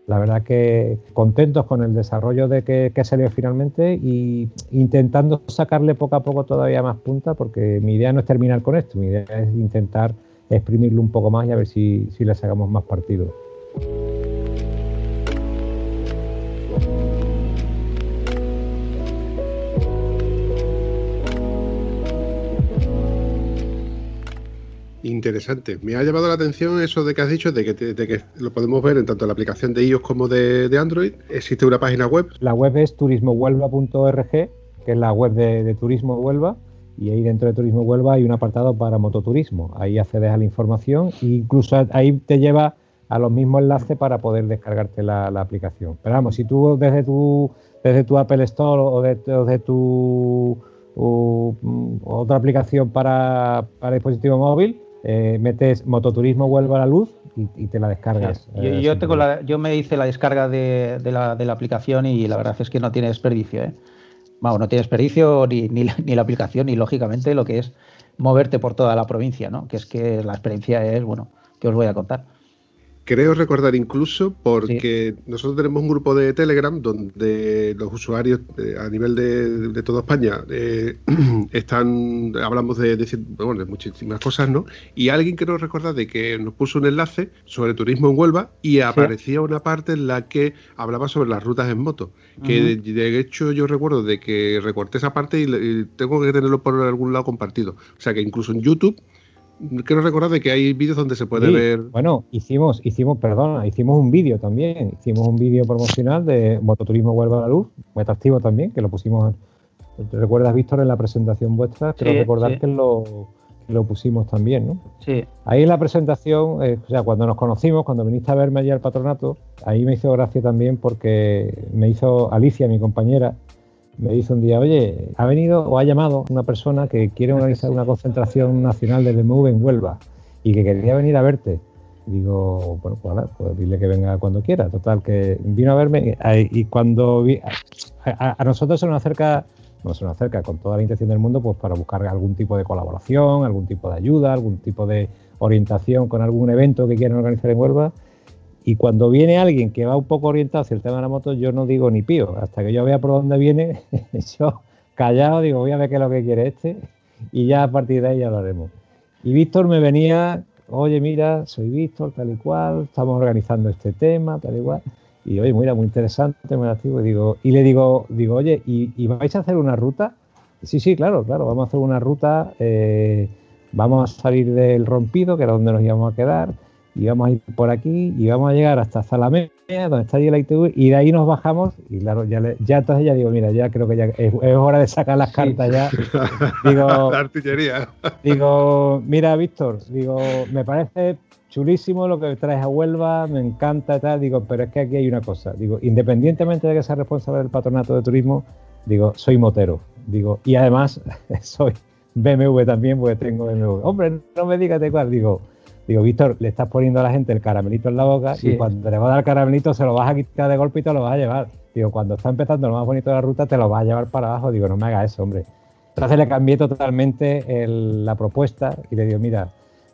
La verdad que contentos con el desarrollo de que, que salió finalmente y intentando sacarle poco a poco todavía más punta, porque mi idea no es terminar con esto, mi idea es intentar exprimirlo un poco más y a ver si, si le sacamos más partido. Interesante. Me ha llamado la atención eso de que has dicho, de que, de que lo podemos ver en tanto la aplicación de iOS como de, de Android. Existe una página web. La web es turismohuelva.org, que es la web de, de Turismo Huelva, y ahí dentro de Turismo Huelva hay un apartado para mototurismo. Ahí accedes a la información e incluso ahí te lleva a los mismos enlaces para poder descargarte la, aplicación. Pero vamos, si tú desde tu, desde tu Apple Store o de- desde tu u- mm, otra aplicación para, para dispositivo móvil, eh, metes Mototurismo Huelva a la luz y, y te la descargas. Yo, eh, yo tengo la- yo me hice la descarga de, de la, de la aplicación y la verdad es que no tiene desperdicio. ¿eh? Vamos, no tiene desperdicio ni, ni, la, ni la aplicación ni lógicamente lo que es moverte por toda la provincia, ¿no? Que es que la experiencia es, bueno, que os voy a contar. Creo recordar incluso porque nosotros tenemos un grupo de Telegram donde los usuarios eh, a nivel de, de toda España eh, están, hablamos de, de, bueno, de muchísimas cosas, ¿no? Y alguien creo recordar de que nos puso un enlace sobre turismo en Huelva y aparecía una parte en la que hablaba sobre las rutas en moto. Que de, de hecho yo recuerdo de que recorté esa parte y, y tengo que tenerlo por algún lado compartido. O sea que incluso en YouTube Quiero recordar de que hay vídeos donde se puede Sí, ver. Bueno, hicimos, hicimos, perdona, hicimos un vídeo también. Hicimos un vídeo promocional de Mototurismo Huelva a la Luz, muy atractivo también, que lo pusimos. ¿Te recuerdas, Víctor, en la presentación vuestra? Creo Sí, recordar sí. que lo, que lo pusimos también, ¿no? Sí, Ahí en la presentación, eh, o sea, cuando nos conocimos, cuando viniste a verme allí al patronato, ahí me hizo gracia también porque me hizo Alicia, mi compañera, me dice un día, oye, ha venido o ha llamado una persona que quiere organizar una concentración nacional de BMW en Huelva y que quería venir a verte. Digo, bueno, pues, pues dile que venga cuando quiera. Total, que vino a verme y, y cuando vi, a, a nosotros se nos acerca, no se nos acerca con toda la intención del mundo, pues para buscar algún tipo de colaboración, algún tipo de ayuda, algún tipo de orientación con algún evento que quieran organizar en Huelva. Y cuando viene alguien que va un poco orientado hacia el tema de la moto, yo no digo ni pío. Hasta que yo vea por dónde viene, yo callado digo, voy a ver qué es lo que quiere este. Y ya a partir de ahí ya lo haremos. Y Víctor me venía, oye, mira, soy Víctor, tal y cual, estamos organizando este tema, tal y cual. Y oye, mira, muy interesante, muy activo. Y, digo, y le digo, digo, oye, ¿y, vais a hacer una ruta? Sí, sí, claro, claro, vamos a hacer una ruta. eh, vamos a salir del rompido, que era donde nos íbamos a quedar y vamos a ir por aquí y vamos a llegar hasta Zalamea, donde está allí la ITV, y de ahí nos bajamos y claro, ya, le- ya entonces ya digo, mira, ya creo que ya es, es hora de sacar las cartas ya. Digo, la artillería. digo, mira, Víctor, digo, me parece chulísimo lo que traes a Huelva, me encanta y tal, digo, pero es que aquí hay una cosa, digo, independientemente de que sea responsable del patronato de turismo, digo, soy motero, digo, y además soy BMW también, porque tengo BMW. Hombre, no me digas de cuál, digo, digo, Víctor, le estás poniendo a la gente el caramelito en la boca Sí. y cuando le va a dar el caramelito se lo vas a quitar de golpe y te lo vas a llevar. Digo, cuando está empezando lo más bonito de la ruta, te lo vas a llevar para abajo. Digo, no me hagas eso, hombre. Entonces le cambié totalmente el- la propuesta y le digo, mira,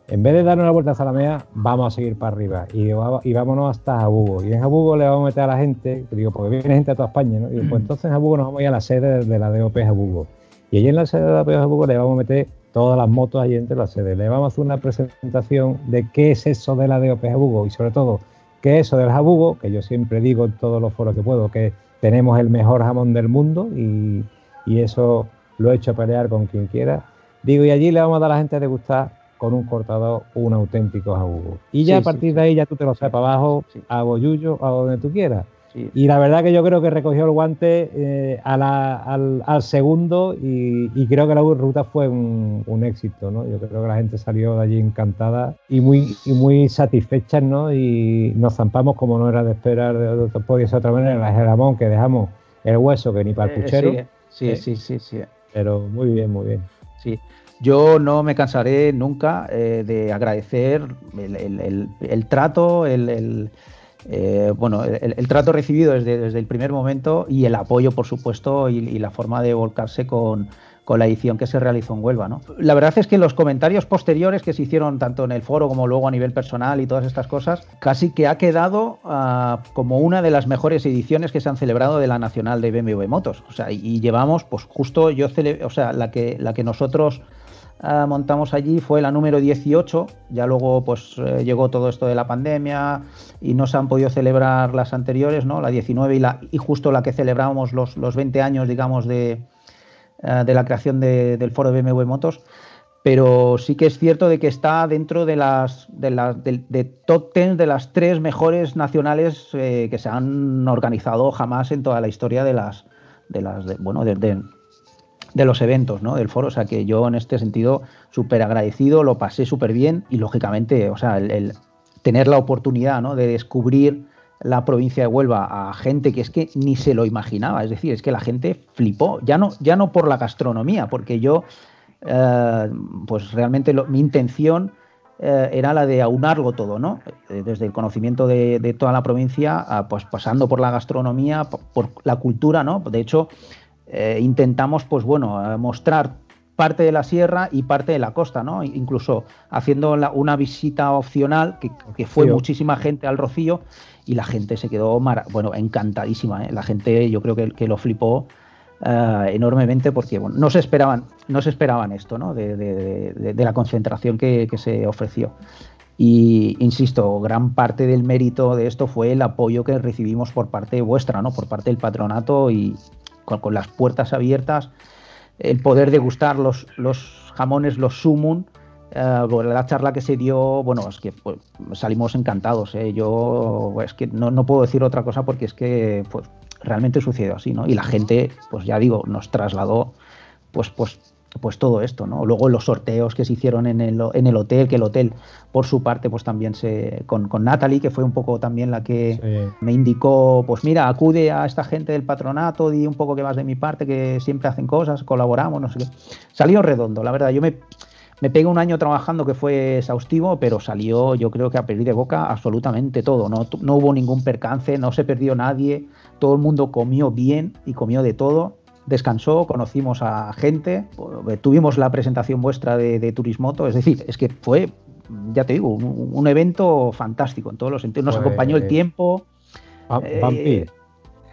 en vez de darnos la vuelta a Zalamea, vamos a seguir para arriba y, y vámonos hasta Jabugo. Y en Jabugo le vamos a meter a la gente, digo, porque viene gente de toda España, ¿no? Digo, pues entonces en Jabugo nos vamos a ir a la sede de, de la DOP Jabugo. Y allí en la sede de la DOP Jabugo le vamos a meter todas las motos allí entre la sede. Le vamos a hacer una presentación de qué es eso de la DOP Jabugo y sobre todo qué es eso del jabugo, que yo siempre digo en todos los foros que puedo, que tenemos el mejor jamón del mundo y, y eso lo he hecho pelear con quien quiera. Digo, y allí le vamos a dar a la gente a degustar con un cortador un auténtico jabugo. Y ya Sí, a partir sí, de ahí ya tú te lo traes para abajo, a Boyullo, a donde tú quieras. Y la verdad que yo creo que recogió el guante eh, al, segundo y, creo que la ruta fue un, éxito, ¿no? Yo creo que la gente salió de allí encantada y muy, y muy satisfecha, ¿no? Y nos zampamos como no era de esperar de, de, otra manera, el jamón que dejamos el hueso que ni para el eh, puchero. sí, eh, sí, sí, sí. Pero muy bien, muy bien. Sí. Yo no me cansaré nunca de agradecer el, trato, el, eh, bueno, el, trato recibido desde, el primer momento y el apoyo, por supuesto, y, la forma de volcarse con, la edición que se realizó en Huelva. ¿no? La verdad es que los comentarios posteriores que se hicieron tanto en el foro como luego a nivel personal y todas estas cosas, casi que ha quedado ah, como una de las mejores ediciones que se han celebrado de la Nacional de BMW Motos. O sea, y, llevamos, pues justo yo, o sea, la que, la que nosotros Ah, montamos allí fue la número 18, ya luego pues eh, llegó todo esto de la pandemia y no se han podido celebrar las anteriores, ¿no? La 19 y, la, y justo la que celebramos los, los 20 años, digamos, de, eh, de la creación del foro de BMW Motos, pero sí que es cierto de que está dentro de las de, las, de, top 10 de las tres mejores nacionales eh, que se han organizado jamás en toda la historia de las de las bueno de, de los eventos, ¿no? Del foro. O sea que yo en este sentido súper agradecido, lo pasé súper bien y lógicamente, o sea, el, tener la oportunidad, ¿no? De descubrir la provincia de Huelva a gente que es que ni se lo imaginaba. Es decir, es que la gente flipó. Ya no, ya no por la gastronomía, porque yo, eh, pues realmente mi intención eh, era la de aunarlo todo, ¿no? Eh, desde el conocimiento de, toda la provincia, pues pasando por la gastronomía, por la cultura, ¿no? De hecho, eh, intentamos, pues bueno, mostrar parte de la sierra y parte de la costa, ¿no? Incluso haciendo una visita opcional, que, fue muchísima gente al Rocío, y la gente se quedó, bueno, encantadísima, ¿eh? La gente yo creo que, lo flipó eh, enormemente porque, bueno, no se esperaban, no se esperaban esto, ¿no? De, la concentración que, que, se ofreció. Y insisto, gran parte del mérito de esto fue el apoyo que recibimos por parte vuestra, ¿no? Por parte del patronato y, con, las puertas abiertas, el poder degustar los, los jamones, los sumun. Eh, la charla que se dio, bueno, es que pues, salimos encantados. ¿eh? Yo es que no, no, puedo decir otra cosa porque es que pues, realmente sucedió así, ¿no? Y la gente, pues ya digo, nos trasladó pues, pues pues todo esto, ¿no? Luego los sorteos que se hicieron en el, en el hotel, que el hotel, por su parte, pues también se. con, con Natalie, que fue un poco también la que me indicó, pues mira, acude a esta gente del patronato, di un poco que vas de mi parte, que siempre hacen cosas, colaboramos, no sé qué. Salió redondo, la verdad. Yo me, me pegué un año trabajando que fue exhaustivo, pero salió, yo creo que a pedir de boca absolutamente todo. No, no hubo ningún percance, no se perdió nadie, todo el mundo comió bien y comió de todo descansó, conocimos a gente, tuvimos la presentación vuestra de, Turismoto, es decir, es que fue, ya te digo, un, evento fantástico en todos los sentidos. Nos pues, acompañó el tiempo. Eh,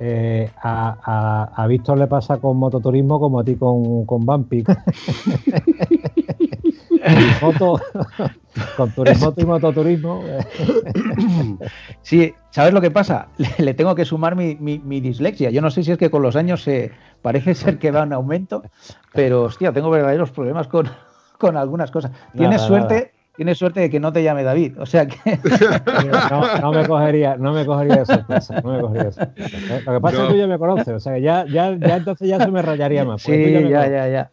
eh, a, Víctor le pasa con mototurismo como a ti con, con Bumpy. con turismo y mototurismo. sí, ¿sabes lo que pasa? Le, tengo que sumar mi, dislexia. Yo no sé si es que con los años se parece ser que va en aumento, pero hostia, tengo verdaderos problemas con, con algunas cosas. Tienes suerte tienes suerte de que no te llame David. O sea que. No, me cogería, no me cogería de sorpresa. No me cogería de sorpresa. Lo que pasa es que tú ya me conoces. O sea que ya, ya, ya entonces ya se me rayaría más. Sí, ya, ya, ya,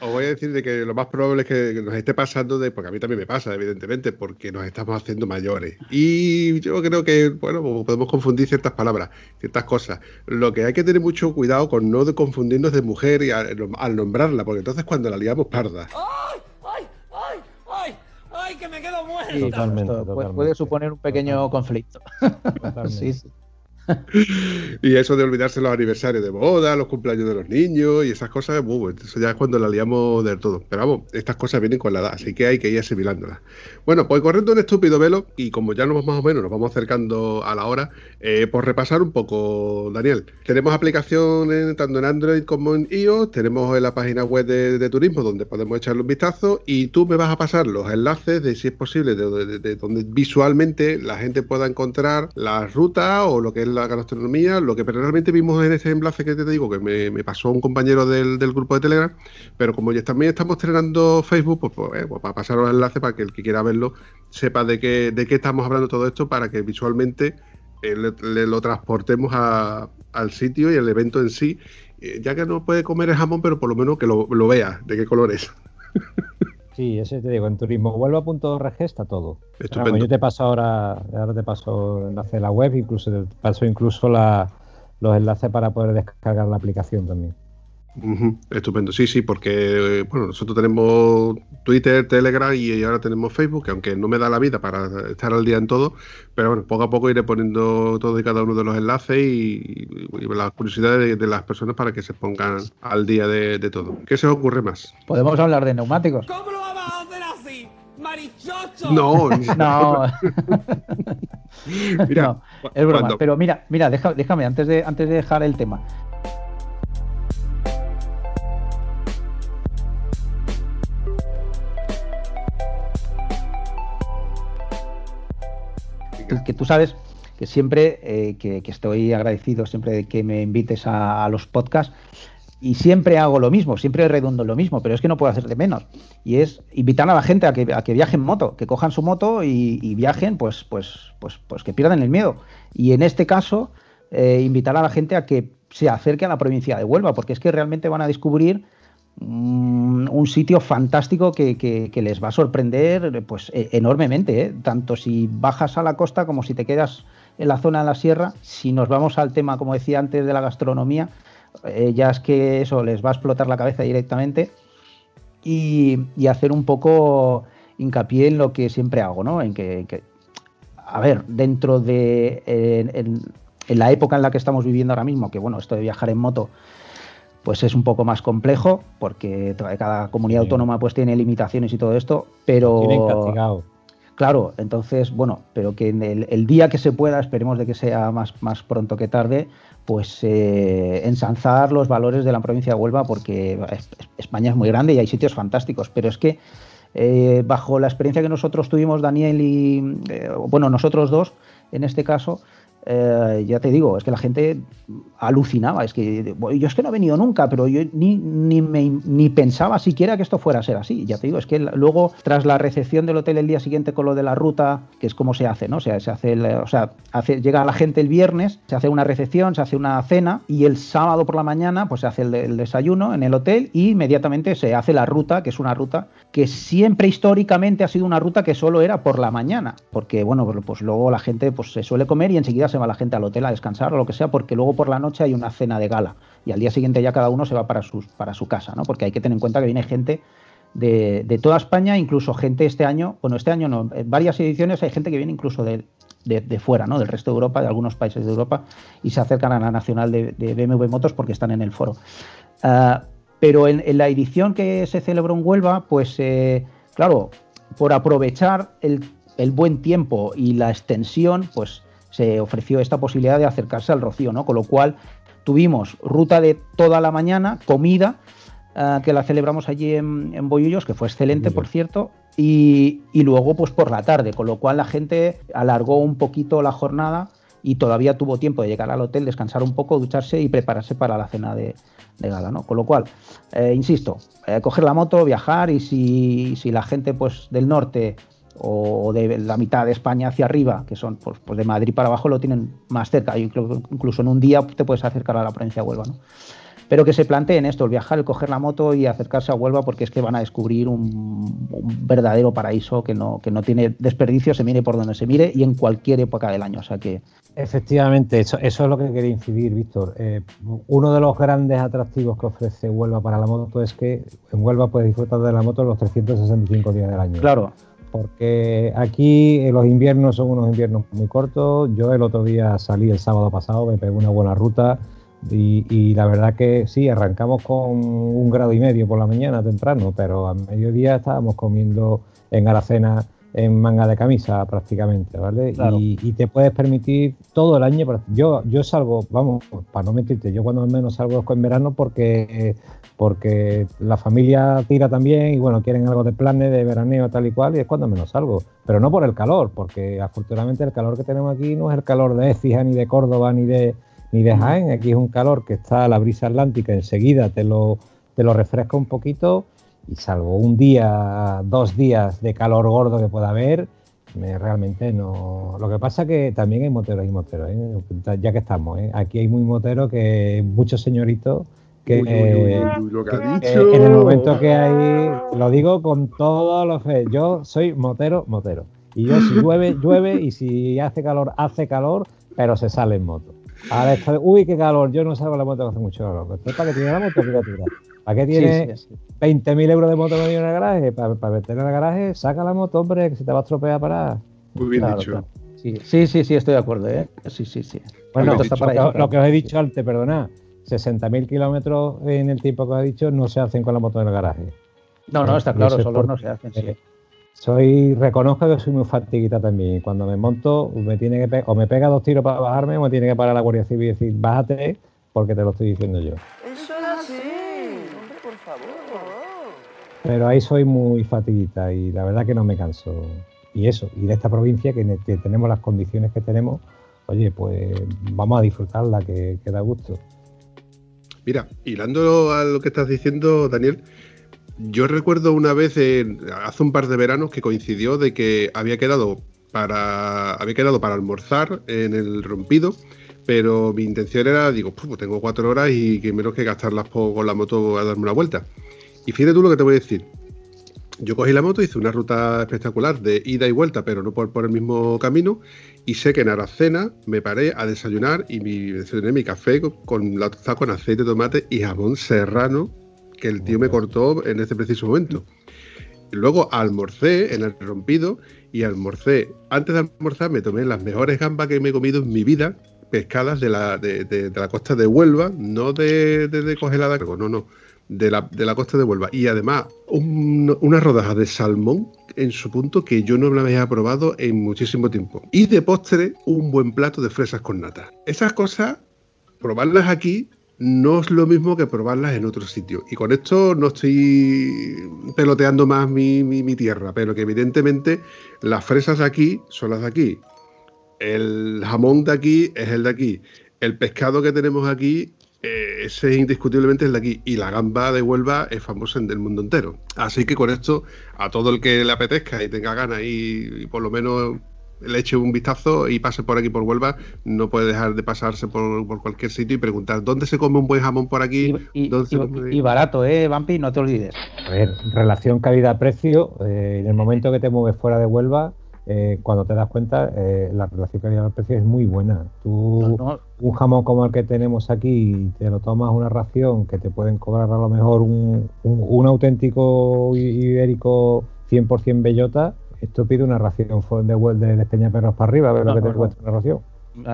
Os voy a decir de que lo más probable es que nos esté pasando de, porque a mí también me pasa, evidentemente, porque nos estamos haciendo mayores. Y yo creo que, bueno, pues podemos confundir ciertas palabras, ciertas cosas. Lo que hay que tener mucho cuidado con no de confundirnos de mujer y al, nombrarla, porque entonces cuando la liamos parda. ¡Ay, que me quedo muerto! totalmente, Puede suponer un pequeño conflicto. sí, sí. Y eso de olvidarse los aniversarios de boda, los cumpleaños de los niños y esas cosas, uh, eso ya es cuando la liamos del todo. Pero vamos, estas cosas vienen con la edad, así que hay que ir asimilándolas. Bueno, pues corriendo un estúpido velo, y como ya nos más o menos nos vamos acercando a la hora, eh, por repasar un poco, Daniel. Tenemos aplicaciones tanto en Android como en iOS, tenemos en la página web de, turismo donde podemos echarle un vistazo, y tú me vas a pasar los enlaces de si es posible, de, donde visualmente la gente pueda encontrar la ruta o lo que es la gastronomía, lo que realmente vimos en ese enlace que te digo, que me, pasó un compañero del, grupo de Telegram, pero como ya también estamos estrenando Facebook, pues, pues, eh, pues para pasar los enlaces para que el que quiera verlo sepa de qué, de qué estamos hablando todo esto, para que visualmente eh, le, lo transportemos al sitio y el evento en sí, eh, ya que no puede comer el jamón, pero por lo menos que lo, vea, de qué color es. Sí, ese te digo, en turismohuelva.org está todo. Estupendo. yo te paso ahora, ahora te paso el enlace de la web, incluso te paso incluso los enlaces para poder descargar la aplicación también. Estupendo, sí, sí, porque bueno, nosotros tenemos Twitter, Telegram y ahora tenemos Facebook, que aunque no me da la vida para estar al día en todo, pero bueno, poco a poco iré poniendo todo y cada uno de los enlaces y, las curiosidades de, las personas para que se pongan al día de, todo. ¿Qué se os ocurre más? Podemos hablar de neumáticos. ¿Cómo lo ¡Marichocho! No, no. mira, es broma. Pero mira, mira, déjame, antes de, antes de dejar el tema. que tú sabes que siempre eh, que, estoy agradecido siempre de que me invites a, los podcasts y siempre hago lo mismo, siempre redundo lo mismo, pero es que no puedo hacer de menos. Y es invitar a la gente a que, a que viaje en moto, que cojan su moto y, viajen, pues, pues, pues, pues que pierdan el miedo. Y en este caso, eh, invitar a la gente a que se acerque a la provincia de Huelva, porque es que realmente van a descubrir un sitio fantástico que, les va a sorprender pues e, enormemente, ¿eh? tanto si bajas a la costa como si te quedas en la zona de la sierra. Si nos vamos al tema, como decía antes, de la gastronomía, eh, ya es que eso les va a explotar la cabeza directamente y, hacer un poco hincapié en lo que siempre hago, ¿no? En que, a ver, dentro de en la época en la que estamos viviendo ahora mismo, que bueno, esto de viajar en moto pues es un poco más complejo porque cada comunidad autónoma pues tiene limitaciones y todo esto, pero tienen castigado. Claro, entonces, bueno, pero que en el, día que se pueda, esperemos de que sea más, más pronto que tarde, pues eh, ensanzar los valores de la provincia de Huelva, porque España es muy grande y hay sitios fantásticos, pero es que eh, bajo la experiencia que nosotros tuvimos, Daniel y, eh, bueno, nosotros dos, en este caso, eh, ya te digo, es que la gente alucinaba. Es que yo es que no he venido nunca, pero yo ni, ni, me, ni pensaba siquiera que esto fuera a ser así. Ya te digo, es que luego, tras la recepción del hotel el día siguiente con lo de la ruta, que es como se hace, ¿no? O sea, se hace, o sea, llega la gente el viernes, se hace una recepción, se hace una cena y el sábado por la mañana, pues se hace el, desayuno en el hotel y inmediatamente se hace la ruta, que es una ruta que siempre históricamente ha sido una ruta que solo era por la mañana, porque bueno, pues, pues luego la gente pues se suele comer y enseguida se va la gente al hotel a descansar o lo que sea, porque luego por la noche hay una cena de gala y al día siguiente ya cada uno se va para, sus, para su casa, ¿no? Porque hay que tener en cuenta que viene gente de, toda España, incluso gente este año, bueno, este año no, en varias ediciones hay gente que viene incluso de, de, fuera, ¿no? Del resto de Europa, de algunos países de Europa, y se acercan a la nacional de, BMW Motos porque están en el foro. Ah, pero en, la edición que se celebró en Huelva, pues eh, claro, por aprovechar el, el, buen tiempo y la extensión, pues se ofreció esta posibilidad de acercarse al Rocío, ¿no? Con lo cual tuvimos ruta de toda la mañana, comida, eh, que la celebramos allí en, en Boyullos, que fue excelente, por cierto, y, luego pues por la tarde, con lo cual la gente alargó un poquito la jornada y todavía tuvo tiempo de llegar al hotel, descansar un poco, ducharse y prepararse para la cena de, gala, ¿no? Con lo cual, eh, insisto, eh, coger la moto, viajar y si, si la gente pues del norte o de la mitad de España hacia arriba, que son pues, pues de Madrid para abajo, lo tienen más cerca. Incluso en un día te puedes acercar a la provincia de Huelva. ¿no? Pero que se planteen esto, el viajar, el coger la moto y acercarse a Huelva, porque es que van a descubrir un, verdadero paraíso que no, que no tiene desperdicio, se mire por donde se mire y en cualquier época del año. O sea que. Efectivamente, eso, eso es lo que quería incidir, Víctor. Eh, uno de los grandes atractivos que ofrece Huelva para la moto es que en Huelva puedes disfrutar de la moto los 365 días del año. Claro porque aquí eh, los inviernos son unos inviernos muy cortos. Yo el otro día salí el sábado pasado, me pegué una buena ruta y, la verdad que sí, arrancamos con un grado y medio por la mañana temprano, pero a mediodía estábamos comiendo en Aracena en manga de camisa prácticamente, ¿vale? Y, te puedes permitir todo el año. Yo, yo salgo, vamos, para no mentirte, yo cuando menos salgo en verano porque porque la familia tira también y bueno, quieren algo de planes de veraneo tal y cual y es cuando menos salgo. Pero no por el calor, porque afortunadamente el calor que tenemos aquí no es el calor de Écija, ni de Córdoba, ni de, ni de Jaén. Aquí es un calor que está a la brisa atlántica, enseguida te lo, te lo refresca un poquito y salvo un día, dos días de calor gordo que pueda haber, Me, realmente no. Lo que pasa que también hay moteros y moteros, ¿eh? ya que estamos. ¿eh? Aquí hay muy moteros que muchos señoritos que, en el momento que hay, lo digo con todos los fe, yo soy motero, motero. Y yo si llueve, llueve y si hace calor, hace calor, pero se sale en moto. Ahora estoy, uy, qué calor, yo no salgo la moto que hace mucho calor. ¿Para qué tiene la moto? ¿Para qué tiene 20.000 euros de moto en el garaje? Para, para meter en el garaje, saca la moto, hombre, que se te va a estropear para. Muy bien dicho. Sí, sí, sí, estoy de acuerdo, ¿eh? Sí, sí, sí. Bueno, lo, que, lo que os he dicho antes, perdona 60.000 kilómetros en el tiempo que os he dicho no se hacen con la moto en el garaje. No, no, está claro, solo no se hacen. Sí. Soy, reconozco que soy muy fatiguita también. Cuando me monto, me tiene que o me pega dos tiros para bajarme, o me tiene que parar la Guardia Civil y decir, bájate, porque te lo estoy diciendo yo. Eso es así. Pero ahí soy muy fatiguita y la verdad que no me canso. Y eso, y de esta provincia que, tenemos las condiciones que tenemos, oye, pues vamos a disfrutarla, que, que da gusto. Mira, hilando a lo que estás diciendo, Daniel, yo recuerdo una vez, hace un par de veranos, que coincidió de que había quedado para, había quedado para almorzar en el rompido, pero mi intención era, digo, pues tengo cuatro horas y que menos que gastarlas con la moto a darme una vuelta. Y fíjate tú lo que te voy a decir. Yo cogí la moto, hice una ruta espectacular de ida y vuelta, pero no por, por el mismo camino, y sé que en Aracena me paré a desayunar y mi, desayuné mi café con, la con aceite de tomate y jamón serrano que el tío me cortó en ese preciso momento. Luego almorcé en el rompido y almorcé. Antes de almorzar me tomé las mejores gambas que me he comido en mi vida, pescadas de la, de, la costa de Huelva, no de, de, congelada, no, no, de la, costa de Huelva. Y además una rodaja de salmón en su punto que yo no me había probado en muchísimo tiempo. Y de postre, un buen plato de fresas con nata. Esas cosas, probarlas aquí no es lo mismo que probarlas en otro sitio. Y con esto no estoy peloteando más mi, mi, tierra, pero que evidentemente las fresas aquí son las de aquí. El jamón de aquí es el de aquí. El pescado que tenemos aquí eh, ese es indiscutiblemente el de aquí. Y la gamba de Huelva es famosa en el mundo entero. Así que con esto, a todo el que le apetezca y tenga ganas y, por lo menos le eche un vistazo y pase por aquí por Huelva, no puede dejar de pasarse por, cualquier sitio y preguntar dónde se come un buen jamón por aquí. Y, barato, ¿eh, Vampi? No te olvides. A ver, relación calidad-precio, eh, en el momento que te mueves fuera de Huelva, eh, cuando te das cuenta, eh, la relación calidad-precio es muy buena. Tú, un jamón como el que tenemos aquí, te lo tomas una ración que te pueden cobrar a lo mejor un, un, auténtico ibérico 100% bellota, esto pide una ración de, de, de Perros para arriba, a ver lo que te cuesta una ración.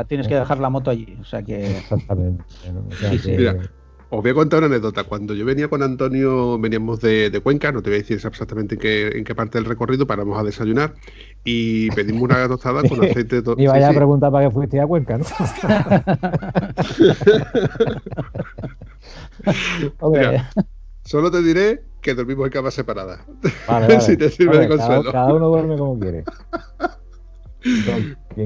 tienes que dejar la moto allí, o sea que... Exactamente. Os voy a contar una anécdota. Cuando yo venía con Antonio, veníamos de, Cuenca, no te voy a decir exactamente en qué, en qué parte del recorrido, paramos a desayunar y pedimos una tostada con aceite de Y vaya a preguntar para qué fuiste a Cuenca, ¿no? solo te diré que dormimos en camas separadas. Vale, si te sirve de consuelo. cada uno duerme como quiere.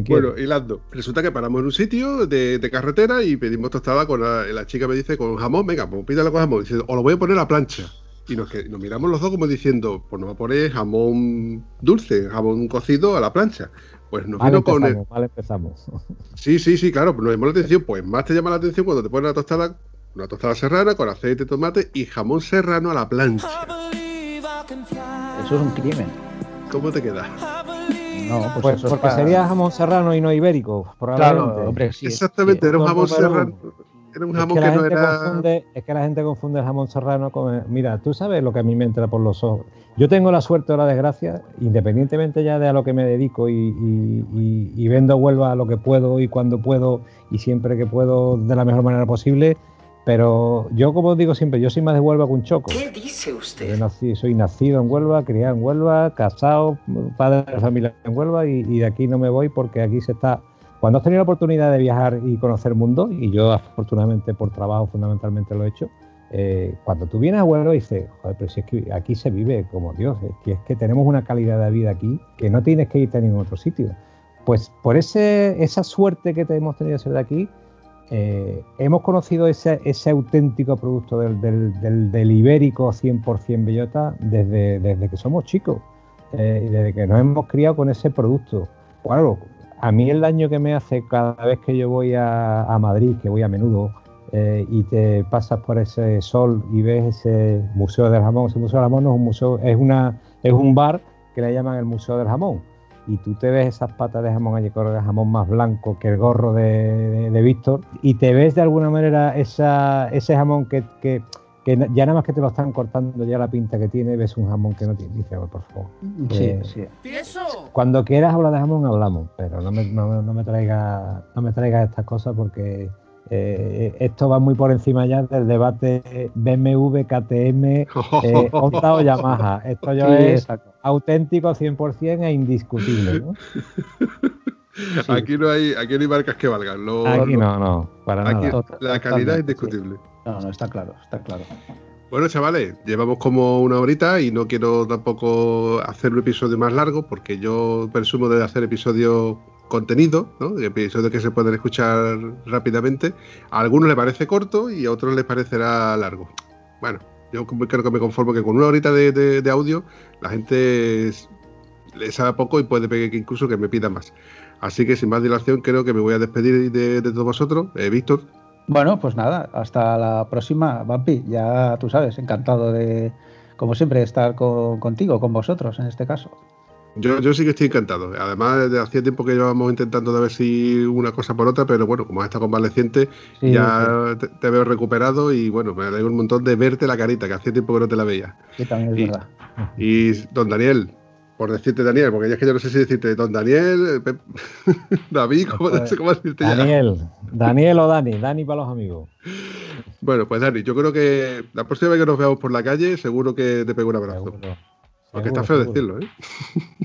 Bueno, hilando. Resulta que paramos en un sitio de, carretera y pedimos tostada con la, chica me dice con jamón, venga, pues pídala con jamón. Dice, o lo voy a poner a la plancha. Y nos, nos miramos los dos como diciendo, pues nos va a poner jamón dulce, jamón cocido a la plancha. Pues nos vino con el... empezamos. Sí, sí, sí, claro, pues nos llamó la atención. Pues más te llama la atención cuando te pones la tostada, una tostada serrana con aceite, tomate y jamón serrano a la plancha. Eso es un crimen. ¿Cómo te queda? No, pues, pues porque sería jamón serrano y no ibérico, probablemente. Exactamente, era un jamón serrano. Era un jamón que, no era. es que la gente confunde el jamón serrano con. Mira, tú sabes lo que a mí me entra por los ojos. Yo tengo la suerte o la desgracia, independientemente ya de a lo que me dedico y, y vendo Huelva a lo que puedo y cuando puedo y siempre que puedo de la mejor manera posible, pero yo, como digo siempre, yo soy más de Huelva que un choco. ¿Qué dice usted? soy nacido en Huelva, criado en Huelva, casado, padre de familia en Huelva y, de aquí no me voy porque aquí se está... Cuando has tenido la oportunidad de viajar y conocer el mundo, y yo afortunadamente por trabajo fundamentalmente lo he hecho, eh, cuando tú vienes a Huelva dices, joder, pero si es que aquí se vive como Dios, es que, es que tenemos una calidad de vida aquí que no tienes que irte a ningún otro sitio. Pues por ese, esa suerte que te hemos tenido de ser de aquí, eh, hemos conocido ese, auténtico producto del, ibérico 100% bellota desde, que somos chicos. eh, y desde que nos hemos criado con ese producto. Claro, a mí el daño que me hace cada vez que yo voy a, a Madrid, que voy a menudo, eh, y te pasas por ese sol y ves ese museo del jamón. Ese museo del jamón no es un museo, es una, es un bar que le llaman el museo del jamón. Y tú te ves esas patas de jamón allí con el jamón más blanco que el gorro de, de, Víctor, y te ves de alguna manera esa, ese jamón que, que, que, ya nada más que te lo están cortando ya la pinta que tiene, ves un jamón que no tiene. Dice, por favor. Sí, eh, sí. Cuando quieras hablar de jamón, hablamos, pero no me, no, no me traigas no me traiga estas cosas porque eh, esto va muy por encima ya del debate BMW, KTM, eh, Honda o Yamaha. Esto ya es auténtico 100% e indiscutible. ¿no? Aquí, no hay, aquí no hay marcas que valgan. aquí no, no, para nada. La calidad es indiscutible. No, no, está claro, está claro. Bueno, chavales, llevamos como una horita y no quiero tampoco hacer un episodio más largo porque yo presumo de hacer episodios contenido, ¿no? episodios que se pueden escuchar rápidamente. A algunos les parece corto y a otros les parecerá largo. Bueno, yo creo que me conformo que con una horita de, audio la gente le sabe poco y puede que incluso que me pida más. Así que sin más dilación creo que me voy a despedir de, todos vosotros. Eh, Víctor. Bueno, pues nada, hasta la próxima, Vampi. Ya tú sabes, encantado de, como siempre, estar contigo, con vosotros en este caso. Yo, yo sí que estoy encantado. Además, desde hacía tiempo que llevamos intentando de ver si una cosa por otra, pero bueno, como has estado convaleciente, ya Te, veo recuperado y bueno, me alegro un montón de verte la carita, que hacía tiempo que no te la veía. Sí, también es verdad. Y don Daniel, por decirte Daniel, porque ya es que yo no sé si decirte don Daniel, David, ¿cómo, pues, ¿cómo decirte Daniel, Daniel o Dani, Dani para los amigos. Bueno, pues Dani, yo creo que la próxima vez que nos veamos por la calle, seguro que te pego un abrazo. Aunque está feo decirlo, ¿eh?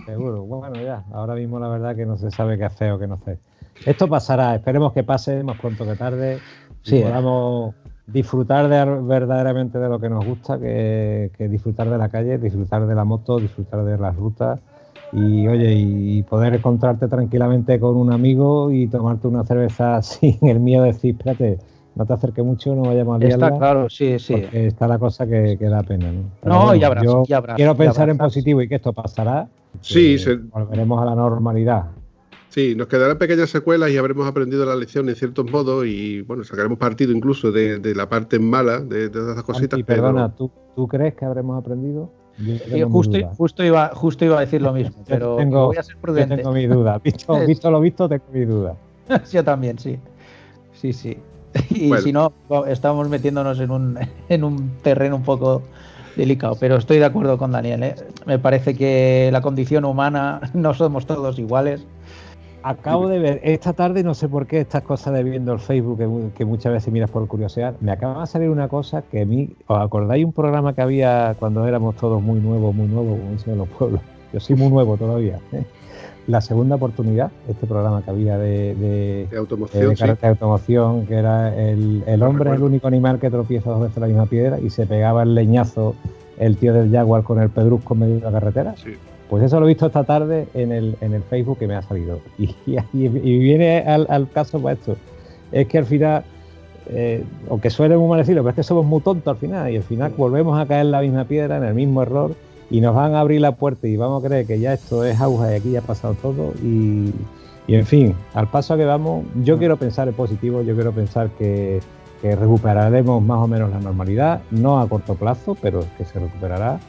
Seguro. Bueno, ya. Ahora mismo la verdad que no se sabe qué es feo, qué no sé. Esto pasará. Esperemos que pase más pronto que tarde. Sí, y ¿eh? podamos disfrutar de, verdaderamente de lo que nos gusta, que, disfrutar de la calle, disfrutar de la moto, disfrutar de las rutas y oye, y poder encontrarte tranquilamente con un amigo y tomarte una cerveza sin el miedo de decir, espérate, no te acerques mucho, no vayamos a liarla. Está claro, sí, sí. Está la cosa que, da pena, ¿no? no, ya habrá, yo quiero pensar en positivo y que esto pasará. Sí, volveremos a la normalidad. Sí, nos quedarán pequeñas secuelas y habremos aprendido la lección en ciertos modos y bueno, sacaremos partido incluso de, la parte mala de, de esas cositas. Y perdona, ¿tú, ¿tú crees que habremos aprendido? justo, justo, iba, justo iba a decir lo mismo, pero voy a ser prudente. tengo mi duda. Visto, visto lo visto, tengo mi duda. yo también, sí. Sí, sí. Y si no, estamos metiéndonos en un, en un terreno un poco delicado. Pero estoy de acuerdo con Daniel. ¿eh? Me parece que la condición humana no somos todos iguales. Acabo de ver esta tarde, no sé por qué, estas cosas de viendo el Facebook que, muchas veces miras por curiosidad, me acaba de salir una cosa que a mí, ¿os acordáis un programa que había cuando éramos todos muy nuevos, muy nuevos, como dicen los pueblos? Yo soy muy nuevo todavía. ¿eh? La segunda oportunidad, este programa que había de, de, automoción, que era el, el hombre es el único animal que tropieza dos veces la misma piedra y se pegaba el leñazo el tío del Jaguar con el pedrusco en medio de la carretera. Pues eso lo he visto esta tarde en el, en el Facebook que me ha salido. Y, y, viene al, al, caso para esto. Es que al final, eh, aunque suele muy mal decirlo, pero es que somos muy tontos al final y al final volvemos a caer en la misma piedra, en el mismo error y nos van a abrir la puerta y vamos a creer que ya esto es auge y aquí ya ha pasado todo y, en fin, al paso que vamos, yo quiero pensar en positivo, yo quiero pensar que, recuperaremos más o menos la normalidad, no a corto plazo, pero que se recuperará,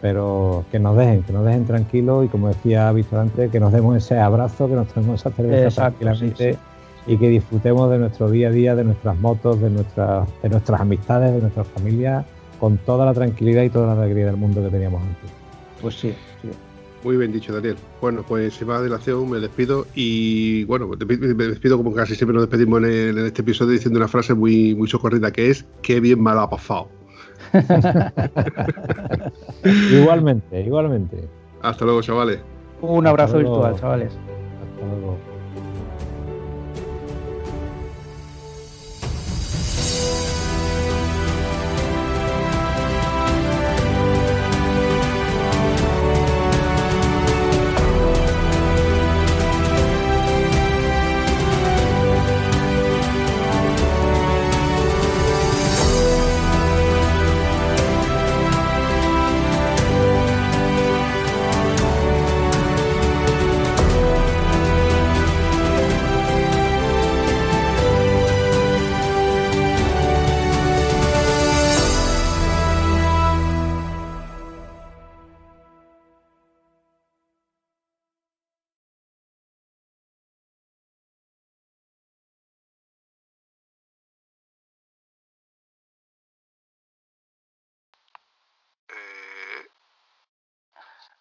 pero que nos dejen, que nos dejen tranquilos y como decía Víctor antes, que nos demos ese abrazo, que nos tomemos esa cerveza tranquilamente y que disfrutemos de nuestro día a día, de nuestras motos, de nuestras, de nuestras amistades, de nuestras familias con toda la tranquilidad y toda la alegría del mundo que teníamos antes. Pues sí, sí. Muy bien dicho, Daniel. Bueno, pues sin más dilación me despido y bueno, me despido como casi siempre nos despedimos en, este episodio diciendo una frase muy, muy socorrida que es qué bien me ha pasado. igualmente, igualmente. Hasta luego, chavales. Un abrazo virtual, chavales. Hasta luego.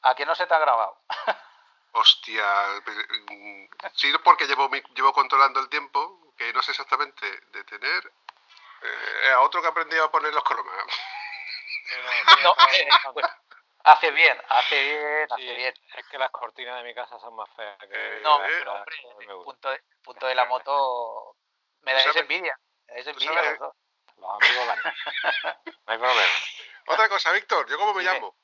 ¿A quién no se te ha grabado? Hostia, mm, sí, porque llevo, mi- llevo controlando el tiempo, que no sé exactamente detener. Eh, a otro que aprendió a poner los cromas. No, eh, pues, hace bien, hace bien, hace Sí, bien. es que las cortinas de mi casa son más feas que No, Eh, hombre, que punto de, punto de la moto. Me dais envidia. Me dais envidia sabes- los dos. Los amigos ganan. No hay problema. Otra cosa, Víctor, ¿yo cómo me Dime. llamo?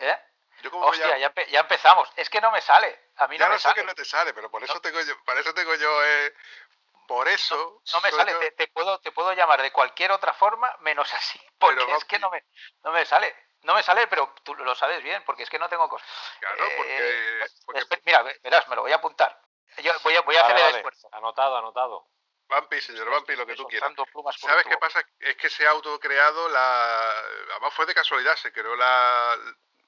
¿Eh? ¿Yo cómo me Hostia, ya, empe- ya empezamos. Es que no me sale. A mí Ya no me sé sale. que no te sale, pero por eso tengo yo, para eso tengo yo, eh, por eso. No me sale, te, te puedo, te puedo llamar de cualquier otra forma menos así, porque Pero, es que no me, no me sale. No me sale, pero tú lo sabes bien, porque es que no tengo cosas. Claro, porque, porque mira, verás, me lo voy a apuntar. Yo voy a, voy a Vale, hacer el vale. esfuerzo. Anotado, anotado. Vampi, señor Vampi, lo que tú quieras. ¿Sabes qué pasa? Es que se ha autocreado la. Además fue de casualidad, se creó la.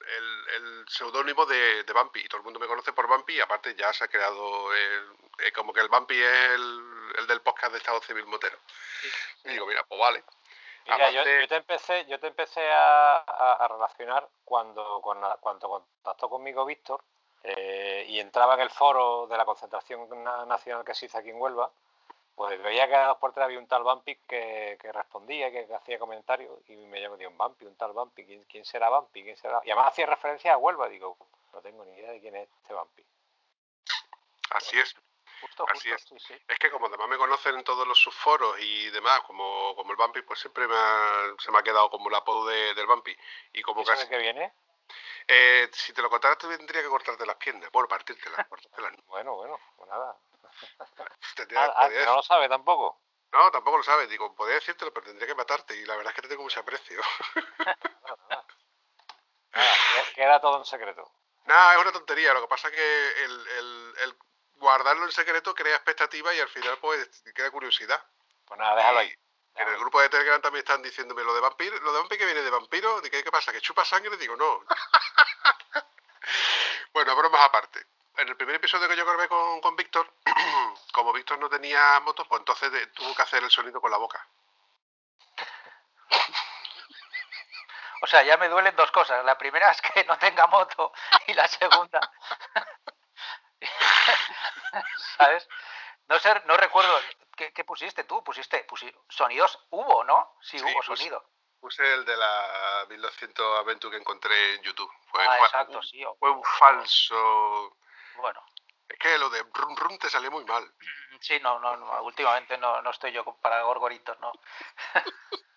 El, el seudónimo de, de Vampi. Y todo el mundo me conoce por Vampi. Y aparte ya se ha creado. el- eh, como que el Vampi es el, el del podcast de Estado Civil Motero. Y digo, mira, pues vale. Mira, yo, Aparte- yo te empecé, yo te empecé a, a- a relacionar cuando, cuando, cuando contactó conmigo Víctor eh, y entraba en el foro de la concentración na- nacional que se hizo aquí en Huelva, pues veía que a dos por tres había un tal Vampi que, que respondía, que, que hacía comentarios y me llamó, un Vampi, un tal Vampi, ¿quién, quién será Vampi? ¿Quién será? Y además hacía referencia a Huelva, digo, no tengo ni idea de quién es este Vampi. Así es. Justo, así justo, es. sí, sí. Es que como además me conocen en todos los subforos y demás, como, como el Vampi, pues siempre me ha- se me ha quedado como el apodo de- del Vampi. Y como ¿Y eso casi. de qué viene? Eh, si te lo contara, te tendría que cortarte las piernas. Bueno, partírtelas. Bueno, bueno, pues nada. Tendría- Ah, ah, no lo sabe tampoco. No, tampoco lo sabes. Digo, podría decírtelo, pero tendría que matarte. Y la verdad es que te tengo mucho aprecio. Nada, queda todo en secreto. Nada, es una tontería. Lo que pasa es que el, el- el guardarlo en secreto crea expectativa y al final, pues, crea curiosidad. Pues nada, déjalo ahí. En el grupo de Telegram también están diciéndome lo de vampiro. ¿Lo de vampiro que viene de vampiro? ¿De qué, qué pasa? ¿Que chupa sangre? Digo, no. bueno, bromas aparte. En el primer episodio que yo grabé con, con Víctor, como Víctor no tenía moto, pues entonces de- tuvo que hacer el sonido con la boca. O sea, ya me duelen dos cosas. La primera es que no tenga moto y la segunda, ¿sabes? No sé, no recuerdo qué, qué pusiste tú. Pusiste pusi- sonidos. Hubo, ¿no? Sí, Sí, hubo sonido. Puse el de la 1200 Aventure que encontré en YouTube. Fue, Ah, fue- exacto, sí. o- fue un falso. Bueno, Es que lo de rum rum te salió muy mal. sí, no, no, no, últimamente no, no estoy yo para gorgoritos, ¿no?